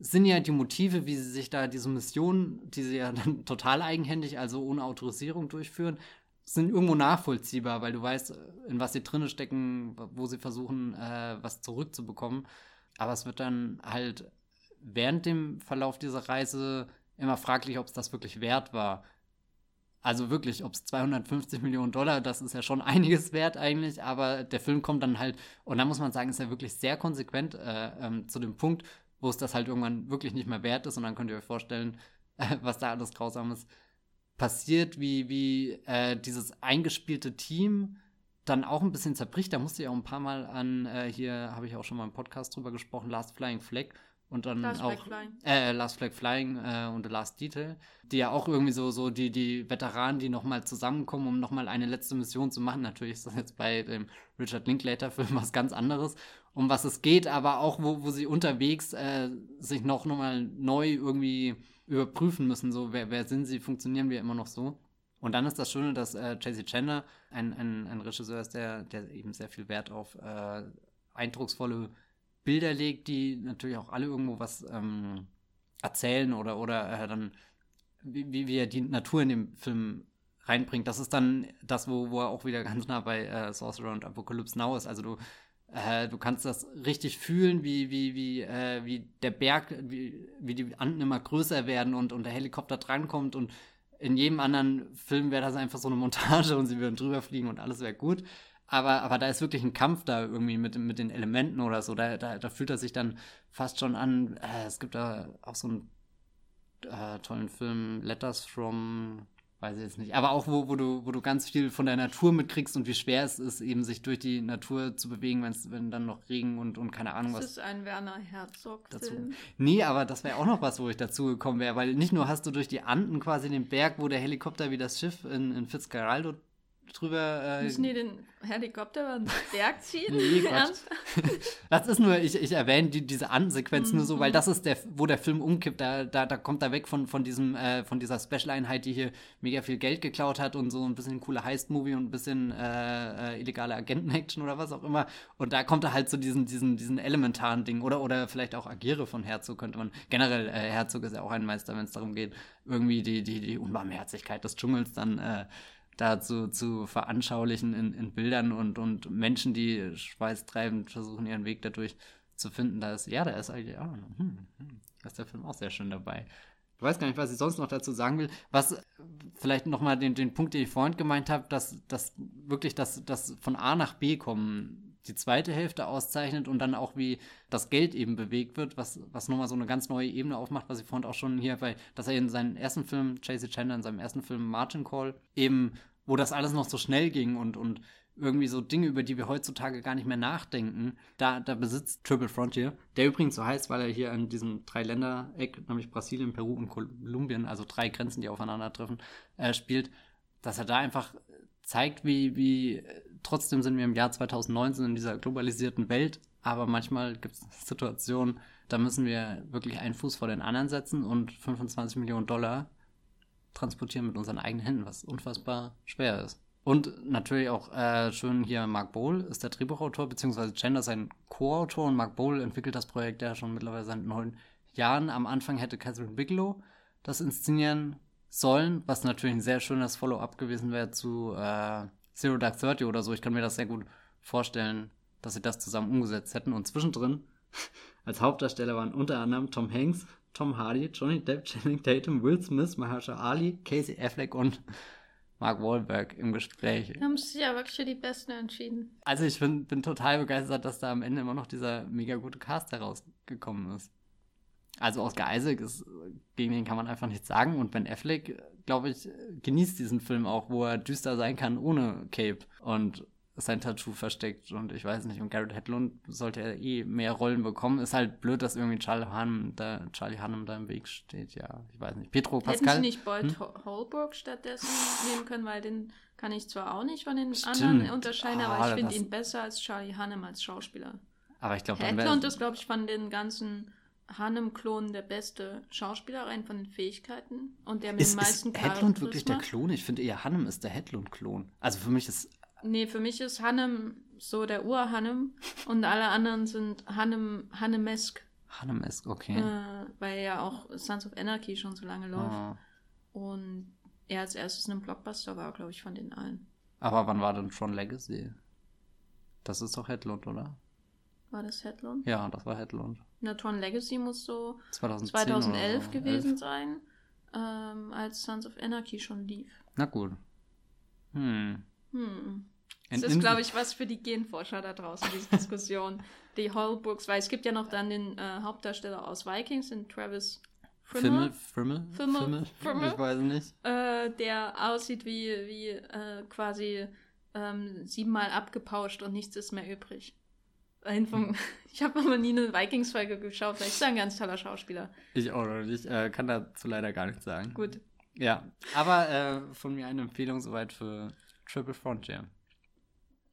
sind ja die Motive, wie sie sich da diese Mission, die sie ja [laughs] dann total eigenhändig, also ohne Autorisierung durchführen, sind irgendwo nachvollziehbar, weil du weißt, in was sie drinne stecken, wo sie versuchen, äh, was zurückzubekommen. Aber es wird dann halt während dem Verlauf dieser Reise immer fraglich, ob es das wirklich wert war. Also wirklich, ob es 250 Millionen Dollar, das ist ja schon [laughs] einiges wert eigentlich, aber der Film kommt dann halt, und da muss man sagen, ist er wirklich sehr konsequent äh, ähm, zu dem Punkt, wo es das halt irgendwann wirklich nicht mehr wert ist und dann könnt ihr euch vorstellen, äh, [laughs] was da alles Grausames passiert, wie, wie äh, dieses eingespielte Team dann auch ein bisschen zerbricht. Da musste ich auch ein paar Mal an, äh, hier habe ich auch schon mal im Podcast drüber gesprochen, Last Flying Flag und dann Last auch Flag äh, Last Flag Flying äh, und The Last Detail, die ja auch irgendwie so so die die Veteranen, die nochmal zusammenkommen, um nochmal eine letzte Mission zu machen. Natürlich ist das jetzt bei dem Richard Linklater Film was ganz anderes, um was es geht, aber auch wo, wo sie unterwegs äh, sich noch nochmal neu irgendwie überprüfen müssen, so wer, wer sind sie, funktionieren wir immer noch so. Und dann ist das Schöne, dass äh, Tracy Chandler ein, ein, ein Regisseur ist, der, der eben sehr viel Wert auf äh, eindrucksvolle Bilder legt, die natürlich auch alle irgendwo was ähm, erzählen oder, oder äh, dann, wie, wie er die Natur in dem Film reinbringt. Das ist dann das, wo, wo er auch wieder ganz nah bei äh, Sorcerer und Apocalypse Now ist. Also du äh, du kannst das richtig fühlen, wie, wie, wie, äh, wie der Berg, wie, wie die Anden immer größer werden und, und der Helikopter drankommt und in jedem anderen Film wäre das einfach so eine Montage [laughs] und sie würden drüber fliegen und alles wäre gut. Aber, aber da ist wirklich ein Kampf da irgendwie mit, mit den Elementen oder so. Da, da, da fühlt er sich dann fast schon an. Äh, es gibt da auch so einen äh, tollen Film, Letters from weiß ich jetzt nicht. Aber auch, wo, wo, du, wo du ganz viel von der Natur mitkriegst und wie schwer es ist, eben sich durch die Natur zu bewegen, wenn's, wenn dann noch Regen und, und keine Ahnung das was. Das ist ein Werner Herzog-Film. Nee, aber das wäre auch noch was, wo ich dazu gekommen wäre, weil nicht nur hast du durch die Anden quasi den Berg, wo der Helikopter wie das Schiff in, in Fitzgeraldo drüber. Äh, Müssen die den Helikopter über den Berg ziehen? nee, [laughs] das ist nur, ich, ich erwähne die, diese Ansequenz mhm. nur so, weil mhm. das ist der, wo der Film umkippt. Da, da, da kommt er weg von, von diesem, äh, von dieser Special-Einheit, die hier mega viel Geld geklaut hat und so ein bisschen ein cooler Heist-Movie und ein bisschen äh, äh, illegale Agenten-Action oder was auch immer. Und da kommt er halt zu diesen, diesen, diesen elementaren Dingen oder, oder vielleicht auch Agiere von Herzog könnte man. Generell, äh, Herzog ist ja auch ein Meister, wenn es darum geht, irgendwie die, die, die Unbarmherzigkeit des Dschungels dann äh, dazu zu veranschaulichen in, in Bildern und, und Menschen, die schweißtreibend versuchen, ihren Weg dadurch zu finden. Da ist, ja, da ist eigentlich, ah, hm, hm, da ist der Film auch sehr schön dabei. Ich weiß gar nicht, was ich sonst noch dazu sagen will. Was vielleicht nochmal den, den Punkt, den ich vorhin gemeint habe, dass, dass wirklich das, das von A nach B kommen die zweite Hälfte auszeichnet und dann auch wie das Geld eben bewegt wird, was, was nochmal so eine ganz neue Ebene aufmacht, was ich vorhin auch schon hier bei, dass er in seinem ersten Film, Chasey Chandler in seinem ersten Film Martin Call eben wo das alles noch so schnell ging und, und irgendwie so Dinge, über die wir heutzutage gar nicht mehr nachdenken, da, da besitzt Triple Frontier, der übrigens so heißt, weil er hier an diesem Drei-Länder-Eck, nämlich Brasilien, Peru und Kolumbien, also drei Grenzen, die aufeinandertreffen, äh, spielt, dass er da einfach zeigt, wie, wie trotzdem sind wir im Jahr 2019 in dieser globalisierten Welt, aber manchmal gibt es [laughs] Situationen, da müssen wir wirklich einen Fuß vor den anderen setzen und 25 Millionen Dollar transportieren mit unseren eigenen Händen, was unfassbar schwer ist. Und natürlich auch äh, schön hier Mark Bowl ist der Drehbuchautor, beziehungsweise Chandler sein Co-Autor und Mark Bowl entwickelt das Projekt ja schon mittlerweile seit neun Jahren. Am Anfang hätte Catherine Bigelow das inszenieren sollen, was natürlich ein sehr schönes Follow-up gewesen wäre zu äh, Zero Dark Thirty oder so. Ich kann mir das sehr gut vorstellen, dass sie das zusammen umgesetzt hätten. Und zwischendrin [laughs] als Hauptdarsteller waren unter anderem Tom Hanks, Tom Hardy, Johnny Depp, Channing Tatum, Will Smith, Mahershala Ali, Casey Affleck und Mark Wahlberg im Gespräch. Da haben sich ja wirklich für die Besten entschieden. Also ich bin, bin total begeistert, dass da am Ende immer noch dieser mega gute Cast herausgekommen ist. Also Oscar Isaac ist, gegen den kann man einfach nichts sagen. Und Ben Affleck, glaube ich, genießt diesen Film auch, wo er düster sein kann ohne Cape und sein Tattoo versteckt. Und ich weiß nicht, und Garrett Hedlund sollte er eh mehr Rollen bekommen. Ist halt blöd, dass irgendwie Charlie Hunnam da, Charlie Hunnam da im Weg steht. Ja, ich weiß nicht. Petro Pascal. Hätten sie nicht Boyd hm? Holbrook stattdessen nehmen können, weil den kann ich zwar auch nicht von den Stimmt. anderen unterscheiden, Ah, aber ich finde das- ihn besser als Charlie Hunnam als Schauspieler. Aber ich glaube, Hedlund ist, glaube ich, von den ganzen Hunnam-Klonen der beste Schauspieler rein von den Fähigkeiten und der mit ist, den meisten ist Hedlund wirklich der. Klon? Ich finde eher Hunnam ist der Hedlund-Klon. Also für mich ist Nee, für mich ist Hunnam so der Ur-Hunnam und alle anderen sind Hunnam, Hunnamesk, Hunnam ist okay. äh, weil ja auch Sons of Anarchy schon so lange läuft. Ah. Und er als erstes in einem Blockbuster war, glaube ich, von den allen. Aber wann war denn Tron Legacy? Das ist doch Hedlund, oder? War das Hedlund? Ja, das war Hedlund. Na, Tron Legacy muss so 2010 2011 oder so. gewesen 11. sein, ähm, als Sons of Anarchy schon lief. Na gut. Hm. Hm. Das ist, glaube ich, was für die Genforscher da draußen, diese [laughs] Diskussion. die Holbrooks, weil es gibt ja noch dann den äh, Hauptdarsteller aus Vikings, den Travis Fimmel, Frimmer, Frimmel, Fimmel, Frimmel. Ich weiß nicht. äh, der aussieht wie, wie äh, quasi ähm, siebenmal abgepauscht und nichts ist mehr übrig. Ein vom, [laughs] ich habe aber nie eine Vikings-Folge geschaut, weil ich ist ein ganz toller Schauspieler. Ich auch noch nicht. Äh, kann dazu leider gar nichts sagen. Gut. Ja, aber äh, von mir eine Empfehlung soweit für Triple Frontier.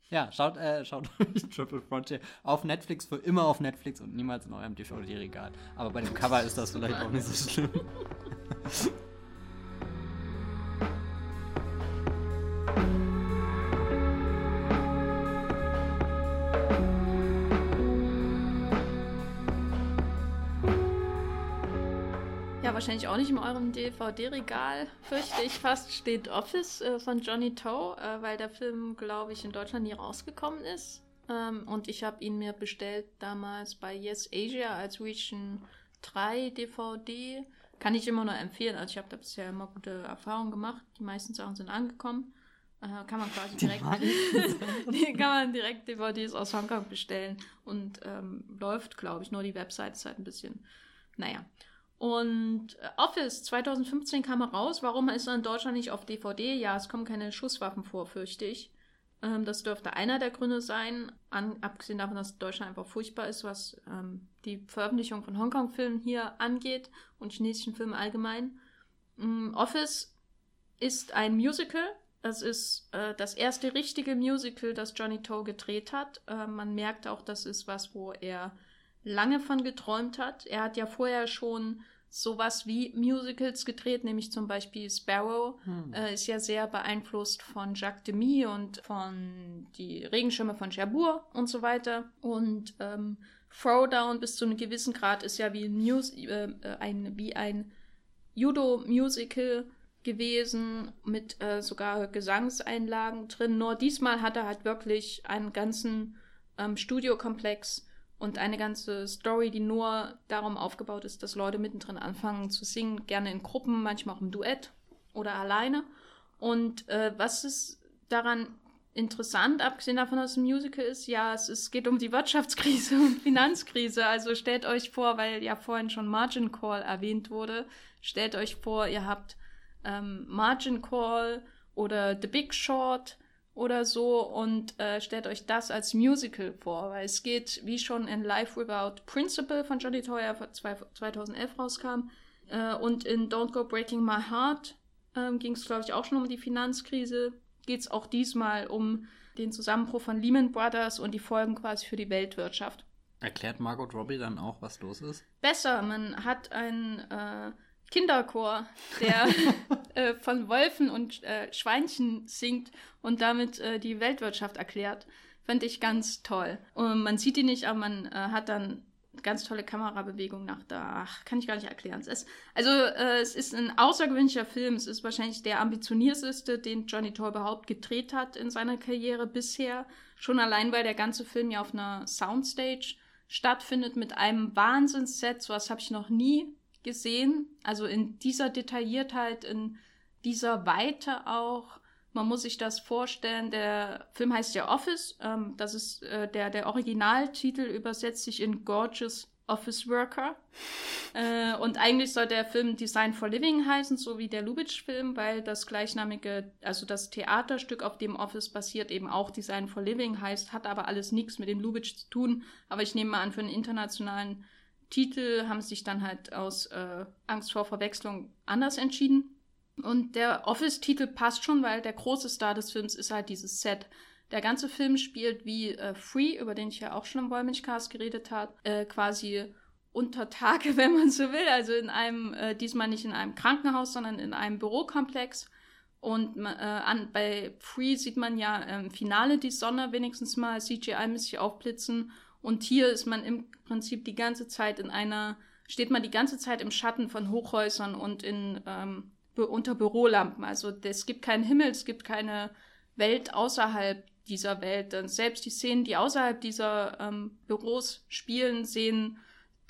Ja, schaut, äh, schaut [laughs] euch Triple Frontier auf Netflix, für immer auf Netflix und niemals in eurem DVD-Regal. Aber bei dem Cover ist das vielleicht auch nicht so schlimm. [laughs] wahrscheinlich auch nicht in eurem DVD-Regal, fürchte ich fast, steht Office äh, von Johnny Toe, äh, weil der Film, glaube ich, in Deutschland nie rausgekommen ist. Ähm, und ich habe ihn mir bestellt damals bei Yes Asia als Region 3 DVD. Kann ich immer nur empfehlen. Also ich habe da bisher immer gute Erfahrungen gemacht. Die meisten Sachen sind angekommen. Äh, kann man quasi direkt, [laughs] die kann man direkt DVDs aus Hongkong bestellen und ähm, läuft, glaube ich, nur die Website ist halt ein bisschen, naja. Und äh, Office 2015 kam er raus. Warum ist er in Deutschland nicht auf DVD? Ja, es kommen keine Schusswaffen vor, fürchte ich. Ähm, das dürfte einer der Gründe sein. An, abgesehen davon, dass Deutschland einfach furchtbar ist, was ähm, die Veröffentlichung von Hongkong-Filmen hier angeht und chinesischen Filmen allgemein. Ähm, Office ist ein Musical. Es ist äh, das erste richtige Musical, das Johnny Toe gedreht hat. Äh, man merkt auch, das ist was, wo er lange von geträumt hat. Er hat ja vorher schon sowas wie Musicals gedreht, nämlich zum Beispiel Sparrow, Hm. äh, ist ja sehr beeinflusst von Jacques Demy und von die Regenschirme von Cherbourg und so weiter. Und ähm, Throwdown bis zu einem gewissen Grad ist ja wie ein, Mus äh, ein, wie ein Judo-Musical gewesen mit äh, sogar Gesangseinlagen drin. Nur diesmal hat er halt wirklich einen ganzen ähm, Studiokomplex und eine ganze Story, die nur darum aufgebaut ist, dass Leute mittendrin anfangen zu singen, gerne in Gruppen, manchmal auch im Duett oder alleine. Und äh, was ist daran interessant, abgesehen davon, dass es ein Musical ist, ja, es, ist, geht um die Wirtschaftskrise und [laughs] Finanzkrise. Also stellt euch vor, weil ja vorhin schon Margin Call erwähnt wurde, stellt euch vor, ihr habt ähm, Margin Call oder The Big Short oder so und äh, stellt euch das als Musical vor, weil es geht, wie schon in Life Without Principle von Johnny Toyer 2011 rauskam äh, und in Don't Go Breaking My Heart ähm, ging es, glaube ich, auch schon um die Finanzkrise. Geht es auch diesmal um den Zusammenbruch von Lehman Brothers und die Folgen quasi für die Weltwirtschaft. Erklärt Margot Robbie dann auch, was los ist? Besser, man hat einen äh, Kinderchor, der [laughs] äh, von Wölfen und äh, Schweinchen singt und damit äh, die Weltwirtschaft erklärt. Fand ich ganz toll. Und man sieht ihn nicht, aber man äh, hat dann ganz tolle Kamerabewegung nach da. Ach, kann ich gar nicht erklären. Es ist, also äh, es ist ein außergewöhnlicher Film. Es ist wahrscheinlich der ambitionierteste, den Johnny Toll überhaupt gedreht hat in seiner Karriere bisher. Schon allein, weil der ganze Film ja auf einer Soundstage stattfindet mit einem Wahnsinnsset. So was habe ich noch nie gesehen. Also in dieser Detailliertheit, in dieser Weite auch. Man muss sich das vorstellen. Der Film heißt ja Office. Ähm, das ist äh, der, der Originaltitel übersetzt sich in Gorgeous Office Worker. [laughs] Äh, und eigentlich soll der Film Design for Living heißen, so wie der Lubitsch-Film, weil das gleichnamige, also das Theaterstück, auf dem Office basiert, eben auch Design for Living heißt, hat aber alles nichts mit dem Lubitsch zu tun. Aber ich nehme mal an, für einen internationalen Titel haben sich dann halt aus äh, Angst vor Verwechslung anders entschieden. Und der Office-Titel passt schon, weil der große Star des Films ist halt dieses Set. Der ganze Film spielt wie äh, Free, über den ich ja auch schon im Wollmilchcast geredet habe, äh, quasi unter Tage, [laughs] wenn man so will. Also in einem, äh, diesmal nicht in einem Krankenhaus, sondern in einem Bürokomplex. Und äh, an, bei Free sieht man ja im Finale die Sonne wenigstens mal CGI-mäßig aufblitzen. Und hier ist man im Prinzip die ganze Zeit in einer, steht man die ganze Zeit im Schatten von Hochhäusern und in, ähm, unter Bürolampen. Also es gibt keinen Himmel, es gibt keine Welt außerhalb dieser Welt. Und selbst die Szenen, die außerhalb dieser ähm, Büros spielen, sehen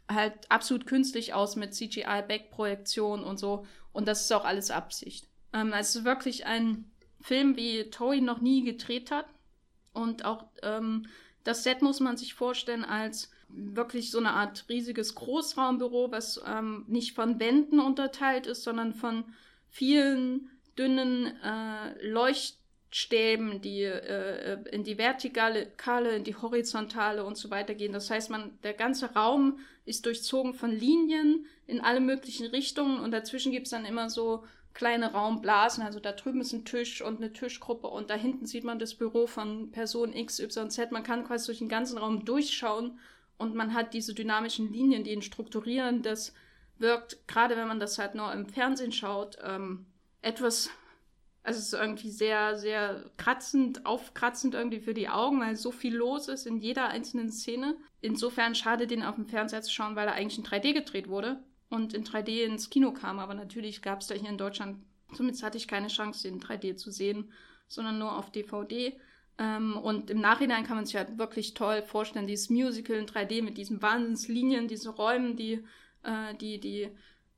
halt absolut künstlich aus mit CGI-Backprojektion und so. Und das ist auch alles Absicht. Ähm, also es ist wirklich ein Film, wie Toei noch nie gedreht hat. Und auch ähm, das Set muss man sich vorstellen als wirklich so eine Art riesiges Großraumbüro, was ähm, nicht von Wänden unterteilt ist, sondern von vielen dünnen äh, Leucht Stäben, die äh, in die vertikale, in die horizontale und so weiter gehen. Das heißt, man, der ganze Raum ist durchzogen von Linien in alle möglichen Richtungen und dazwischen gibt es dann immer so kleine Raumblasen. Also da drüben ist ein Tisch und eine Tischgruppe und da hinten sieht man das Büro von Person X, Y, Z. Man kann quasi durch den ganzen Raum durchschauen und man hat diese dynamischen Linien, die ihn strukturieren. Das wirkt, gerade wenn man das halt nur im Fernsehen schaut, ähm, etwas also es ist irgendwie sehr, sehr kratzend, aufkratzend irgendwie für die Augen, weil so viel los ist in jeder einzelnen Szene. Insofern schade, den auf dem Fernseher zu schauen, weil er eigentlich in 3D gedreht wurde und in 3D ins Kino kam. Aber natürlich gab es da hier in Deutschland, zumindest hatte ich keine Chance, den in 3D zu sehen, sondern nur auf DVD. Ähm, und im Nachhinein kann man sich halt wirklich toll vorstellen, dieses Musical in 3D mit diesen Wahnsinnslinien, diese Räumen, die äh, die, die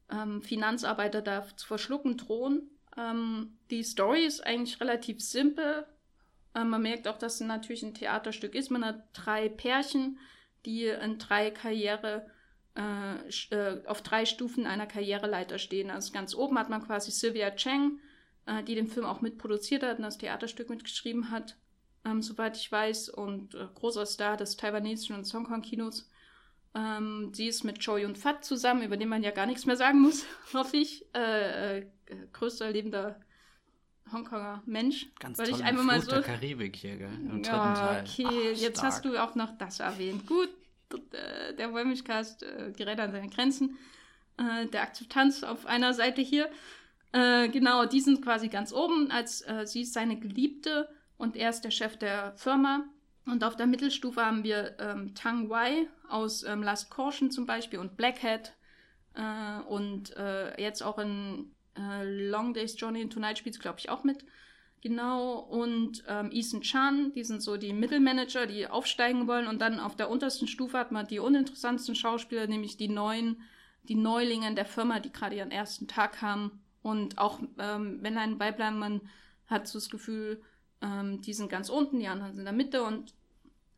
ähm, Finanzarbeiter da zu verschlucken drohen. Ähm, die Story ist eigentlich relativ simpel. Ähm, man merkt auch, dass es natürlich ein Theaterstück ist. Man hat drei Pärchen, die in drei Karriere, äh, äh, auf drei Stufen einer Karriereleiter stehen. Also ganz oben hat man quasi Sylvia Cheng, äh, die den Film auch mitproduziert hat und das Theaterstück mitgeschrieben hat, ähm, soweit ich weiß, und äh, großer Star des taiwanesischen und Hongkong-Kinos. Ähm, sie ist mit Choi Yun Fat zusammen, über den man ja gar nichts mehr sagen muss, [laughs] hoffe ich. Äh, äh, größter lebender Hongkonger Mensch. Ganz weil ich einfach mal so. der Karibik hier, gell? Im ja, Teil. okay, Ach, jetzt hast du auch noch das erwähnt. Gut, der Wollmilchcast äh, gerät an seine Grenzen. Äh, der Akzeptanz auf einer Seite hier. Äh, genau, die sind quasi ganz oben, als äh, sie ist seine Geliebte und er ist der Chef der Firma. Und auf der Mittelstufe haben wir ähm, Tang Wei aus ähm, Last Caution zum Beispiel und Blackhead. Äh, und äh, jetzt auch in äh, Long Days Johnny and Tonight spielt glaube ich, auch mit. Genau. Und ähm, Ethan Chan, die sind so die Mittelmanager, die aufsteigen wollen. Und dann auf der untersten Stufe hat man die uninteressantesten Schauspieler, nämlich die neuen, die Neulinge der Firma, die gerade ihren ersten Tag haben. Und auch ähm, wenn ein beibleiben, man hat so das Gefühl, ähm, die sind ganz unten, die anderen sind in der Mitte und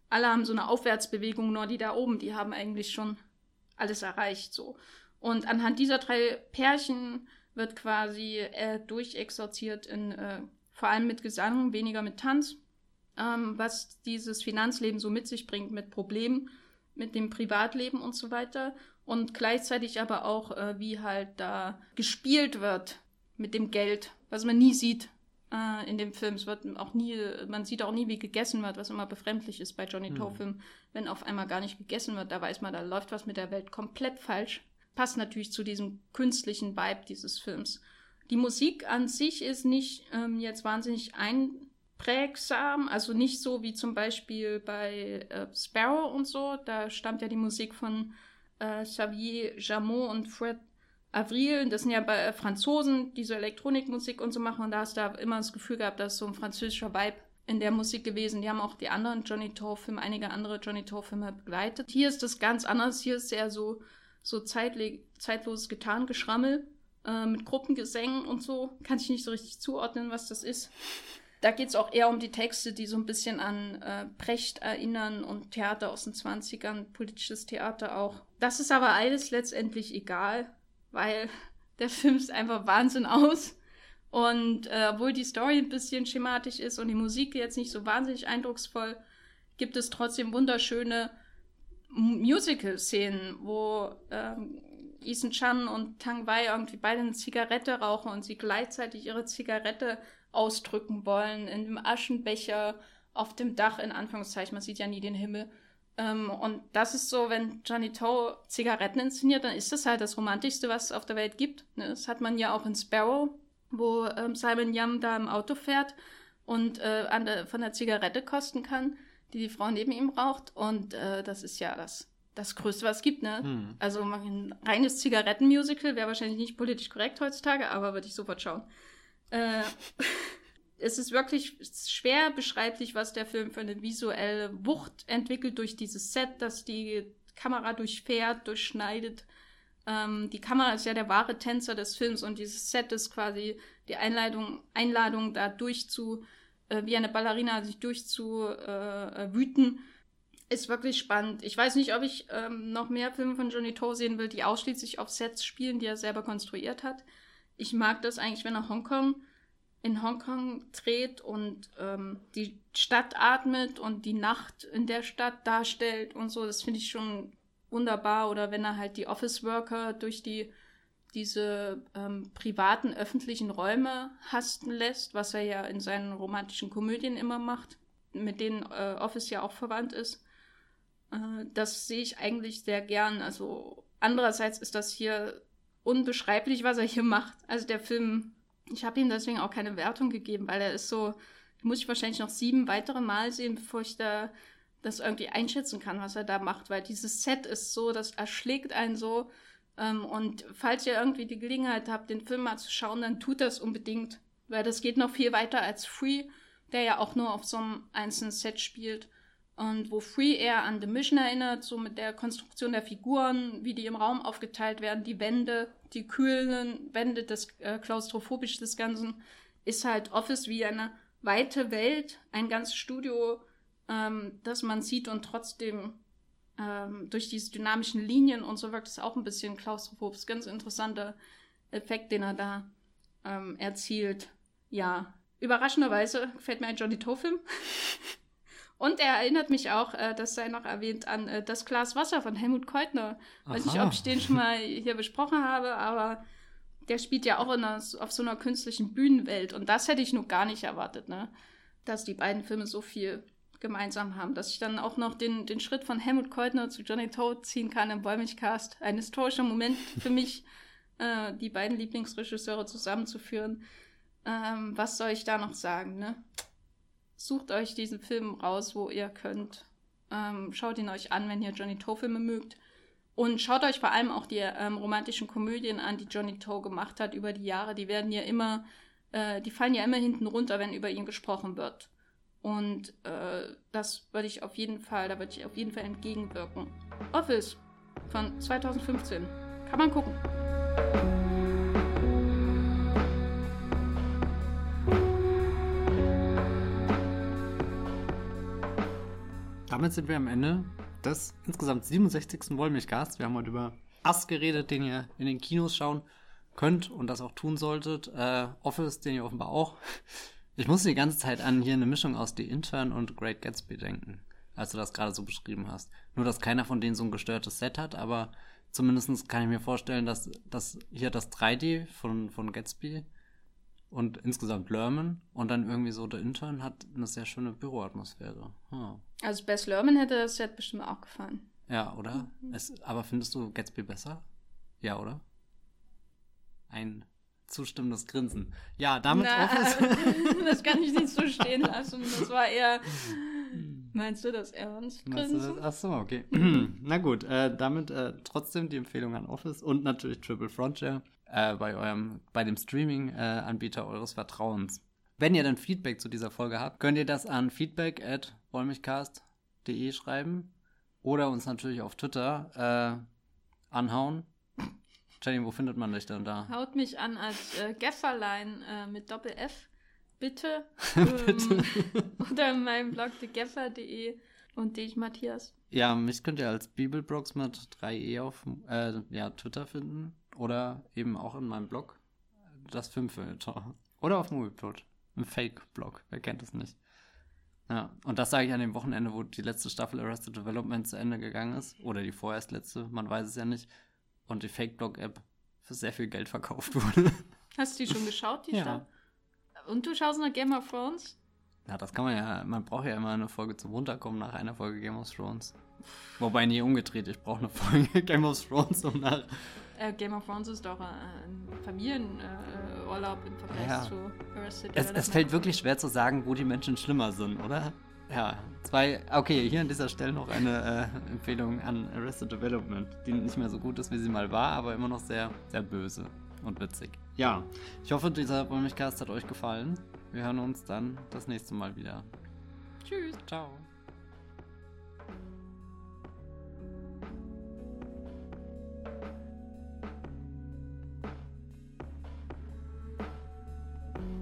alle haben so eine Aufwärtsbewegung, nur die da oben, die haben eigentlich schon alles erreicht so. Und anhand dieser drei Pärchen wird quasi äh, durchexorziert in äh, vor allem mit Gesang, weniger mit Tanz, ähm, was dieses Finanzleben so mit sich bringt, mit Problemen, mit dem Privatleben und so weiter. Und gleichzeitig aber auch, äh, wie halt da gespielt wird mit dem Geld, was man nie sieht äh, in dem Film. Es wird auch nie, man sieht auch nie, wie gegessen wird, was immer befremdlich ist bei Johnny mhm. Toe-Filmen. Wenn auf einmal gar nicht gegessen wird, da weiß man, da läuft was mit der Welt komplett falsch. Passt natürlich zu diesem künstlichen Vibe dieses Films. Die Musik an sich ist nicht ähm, jetzt wahnsinnig einprägsam, also nicht so wie zum Beispiel bei äh, Sparrow und so. Da stammt ja die Musik von äh, Xavier Jamot und Fred Avril, das sind ja bei äh, Franzosen, die so Elektronikmusik und so machen, und da hast du da immer das Gefühl gehabt, dass so ein französischer Vibe in der Musik gewesen. Die haben auch die anderen Johnny Toe-Filme, einige andere Johnny Toe-Filme begleitet. Hier ist das ganz anders. Hier ist sehr so, so zeitloses Gitarrengeschrammel äh, mit Gruppengesängen und so. Kann ich nicht so richtig zuordnen, was das ist. Da geht es auch eher um die Texte, die so ein bisschen an äh, Brecht erinnern und Theater aus den 20ern, politisches Theater auch. Das ist aber alles letztendlich egal, weil [laughs] der Film ist einfach Wahnsinn aus. Und äh, obwohl die Story ein bisschen schematisch ist und die Musik jetzt nicht so wahnsinnig eindrucksvoll, gibt es trotzdem wunderschöne Musical-Szenen, wo ähm, Ethan Chan und Tang Wei irgendwie beide eine Zigarette rauchen und sie gleichzeitig ihre Zigarette ausdrücken wollen in dem Aschenbecher auf dem Dach, in Anführungszeichen, man sieht ja nie den Himmel. Ähm, und das ist so, wenn Johnny Toe Zigaretten inszeniert, dann ist das halt das Romantischste, was es auf der Welt gibt. Ne? Das hat man ja auch in Sparrow, wo ähm, Simon Yam da im Auto fährt und äh, der, von der Zigarette kosten kann, die die Frau neben ihm raucht. Und äh, das ist ja das, das Größte, was es gibt. Ne? Hm. Also ein reines Zigarettenmusical wäre wahrscheinlich nicht politisch korrekt heutzutage, aber würde ich sofort schauen. Äh, [laughs] es ist wirklich schwer beschreiblich, was der Film für eine visuelle Wucht entwickelt durch dieses Set, das die Kamera durchfährt, durchschneidet. Ähm, die Kamera ist ja der wahre Tänzer des Films und dieses Set ist quasi die Einladung, Einladung da durchzu, äh, wie eine Ballerina sich durchzuwüten. Äh, ist wirklich spannend. Ich weiß nicht, ob ich ähm, noch mehr Filme von Johnny Toe sehen will, die ausschließlich auf Sets spielen, die er selber konstruiert hat ich mag das eigentlich, wenn er Hongkong in Hongkong dreht und ähm, die Stadt atmet und die Nacht in der Stadt darstellt und so. Das finde ich schon wunderbar. Oder wenn er halt die Office Worker durch die diese ähm, privaten öffentlichen Räume hasten lässt, was er ja in seinen romantischen Komödien immer macht, mit denen äh, Office ja auch verwandt ist. Äh, das sehe ich eigentlich sehr gern. Also andererseits ist das hier unbeschreiblich, was er hier macht. Also der Film, ich habe ihm deswegen auch keine Wertung gegeben, weil er ist so, muss ich wahrscheinlich noch sieben weitere Mal sehen, bevor ich da das irgendwie einschätzen kann, was er da macht, weil dieses Set ist so, das erschlägt einen so. Ähm, und falls ihr irgendwie die Gelegenheit habt, den Film mal zu schauen, dann tut das unbedingt, weil das geht noch viel weiter als Free, der ja auch nur auf so einem einzelnen Set spielt. Und wo Free eher an The Mission erinnert, so mit der Konstruktion der Figuren, wie die im Raum aufgeteilt werden, die Wände, die kühlen Wände, das äh, klaustrophobisch des Ganzen, ist halt Office wie eine weite Welt, ein ganzes Studio, ähm, das man sieht und trotzdem ähm, durch diese dynamischen Linien und so wirkt es auch ein bisschen klaustrophobisch. Ganz interessanter Effekt, den er da ähm, erzielt. Ja, überraschenderweise gefällt mir ein Johnny Toe-Film. [laughs] Und er erinnert mich auch, äh, das sei noch erwähnt, an äh, das Glas Wasser von Helmut Keutner. Weiß nicht, ob ich den schon mal hier besprochen habe, aber der spielt ja auch einer, auf so einer künstlichen Bühnenwelt. Und das hätte ich nur gar nicht erwartet, ne? Dass die beiden Filme so viel gemeinsam haben. Dass ich dann auch noch den, den Schritt von Helmut Keutner zu Johnny Toad ziehen kann im Wollmilchcast. Ein historischer Moment für mich, äh, die beiden Lieblingsregisseure zusammenzuführen. Ähm, was soll ich da noch sagen, ne? Sucht euch diesen Film raus, wo ihr könnt. Ähm, schaut ihn euch an, wenn ihr Johnny Toe-Filme mögt. Und schaut euch vor allem auch die ähm, romantischen Komödien an, die Johnny Toe gemacht hat über die Jahre. Die werden ja immer, äh, die fallen ja immer hinten runter, wenn über ihn gesprochen wird. Und äh, das würde ich auf jeden Fall, da würde ich auf jeden Fall entgegenwirken. Office von 2015. Kann man gucken. Damit sind wir am Ende des insgesamt 67. Wollmilchcasts. Wir haben heute über Ass geredet, den ihr in den Kinos schauen könnt und das auch tun solltet. Äh, Office, den ihr offenbar auch. Ich musste die ganze Zeit an hier eine Mischung aus The Intern und Great Gatsby denken, als du das gerade so beschrieben hast. Nur, dass keiner von denen so ein gestörtes Set hat, aber zumindest kann ich mir vorstellen, dass, dass hier das 3D von, von Gatsby und insgesamt Lerman und dann irgendwie so der Intern hat eine sehr schöne Büroatmosphäre. Hm. Also Bess Lerman hätte das Set bestimmt auch gefallen. Ja, oder? Mhm. Es, aber findest du Gatsby besser? Ja, oder? Ein zustimmendes Grinsen. Ja, damit Na, [laughs] das kann ich nicht so stehen lassen. Das war eher. [laughs] Meinst du das ernst? Grinsen? Das? Achso, okay. [clears throat] Na gut, äh, damit äh, trotzdem die Empfehlung an Office und natürlich Triple Frontier äh, bei eurem, bei dem Streaming-Anbieter eures Vertrauens. Wenn ihr dann Feedback zu dieser Folge habt, könnt ihr das an feedback at wollmichcast.de schreiben oder uns natürlich auf Twitter äh, anhauen. Jenny, wo findet man dich denn da? Haut mich an als äh, Gefferlein äh, mit Doppel F bitte. [laughs] bitte. Ähm, oder in meinem Blog thegeffer.de und dich, Matthias. Ja, mich könnt ihr als Bibelbrox mit 3e auf äh, ja, Twitter finden. Oder eben auch in meinem Blog. Das Filmfilter. Oder auf Movieplot. Ein Fake-Blog. Wer kennt es nicht? Ja, und das sage ich an dem Wochenende, wo die letzte Staffel Arrested Development zu Ende gegangen ist. Oder die vorerst letzte, man weiß es ja nicht. Und die Fake-Blog-App für sehr viel Geld verkauft wurde. Hast du die schon geschaut, die ja. Staffel? Und du schaust noch Game of Thrones? Ja, das kann man ja, man braucht ja immer eine Folge zum Runterkommen nach einer Folge Game of Thrones. Wobei nie umgedreht, ich brauche eine Folge [laughs] Game of Thrones, um nach. Äh, Game of Thrones ist doch ein Familienurlaub äh, im Vergleich ja. zu Arrested es, es fällt wirklich schwer zu sagen, wo die Menschen schlimmer sind, oder? Ja, zwei. Okay, hier an dieser Stelle noch eine äh, Empfehlung an Arrested Development, die nicht mehr so gut ist, wie sie mal war, aber immer noch sehr, sehr böse und witzig. Ja, ich hoffe, dieser Wollmilchcast hat euch gefallen. Wir hören uns dann das nächste Mal wieder. Tschüss. Ciao.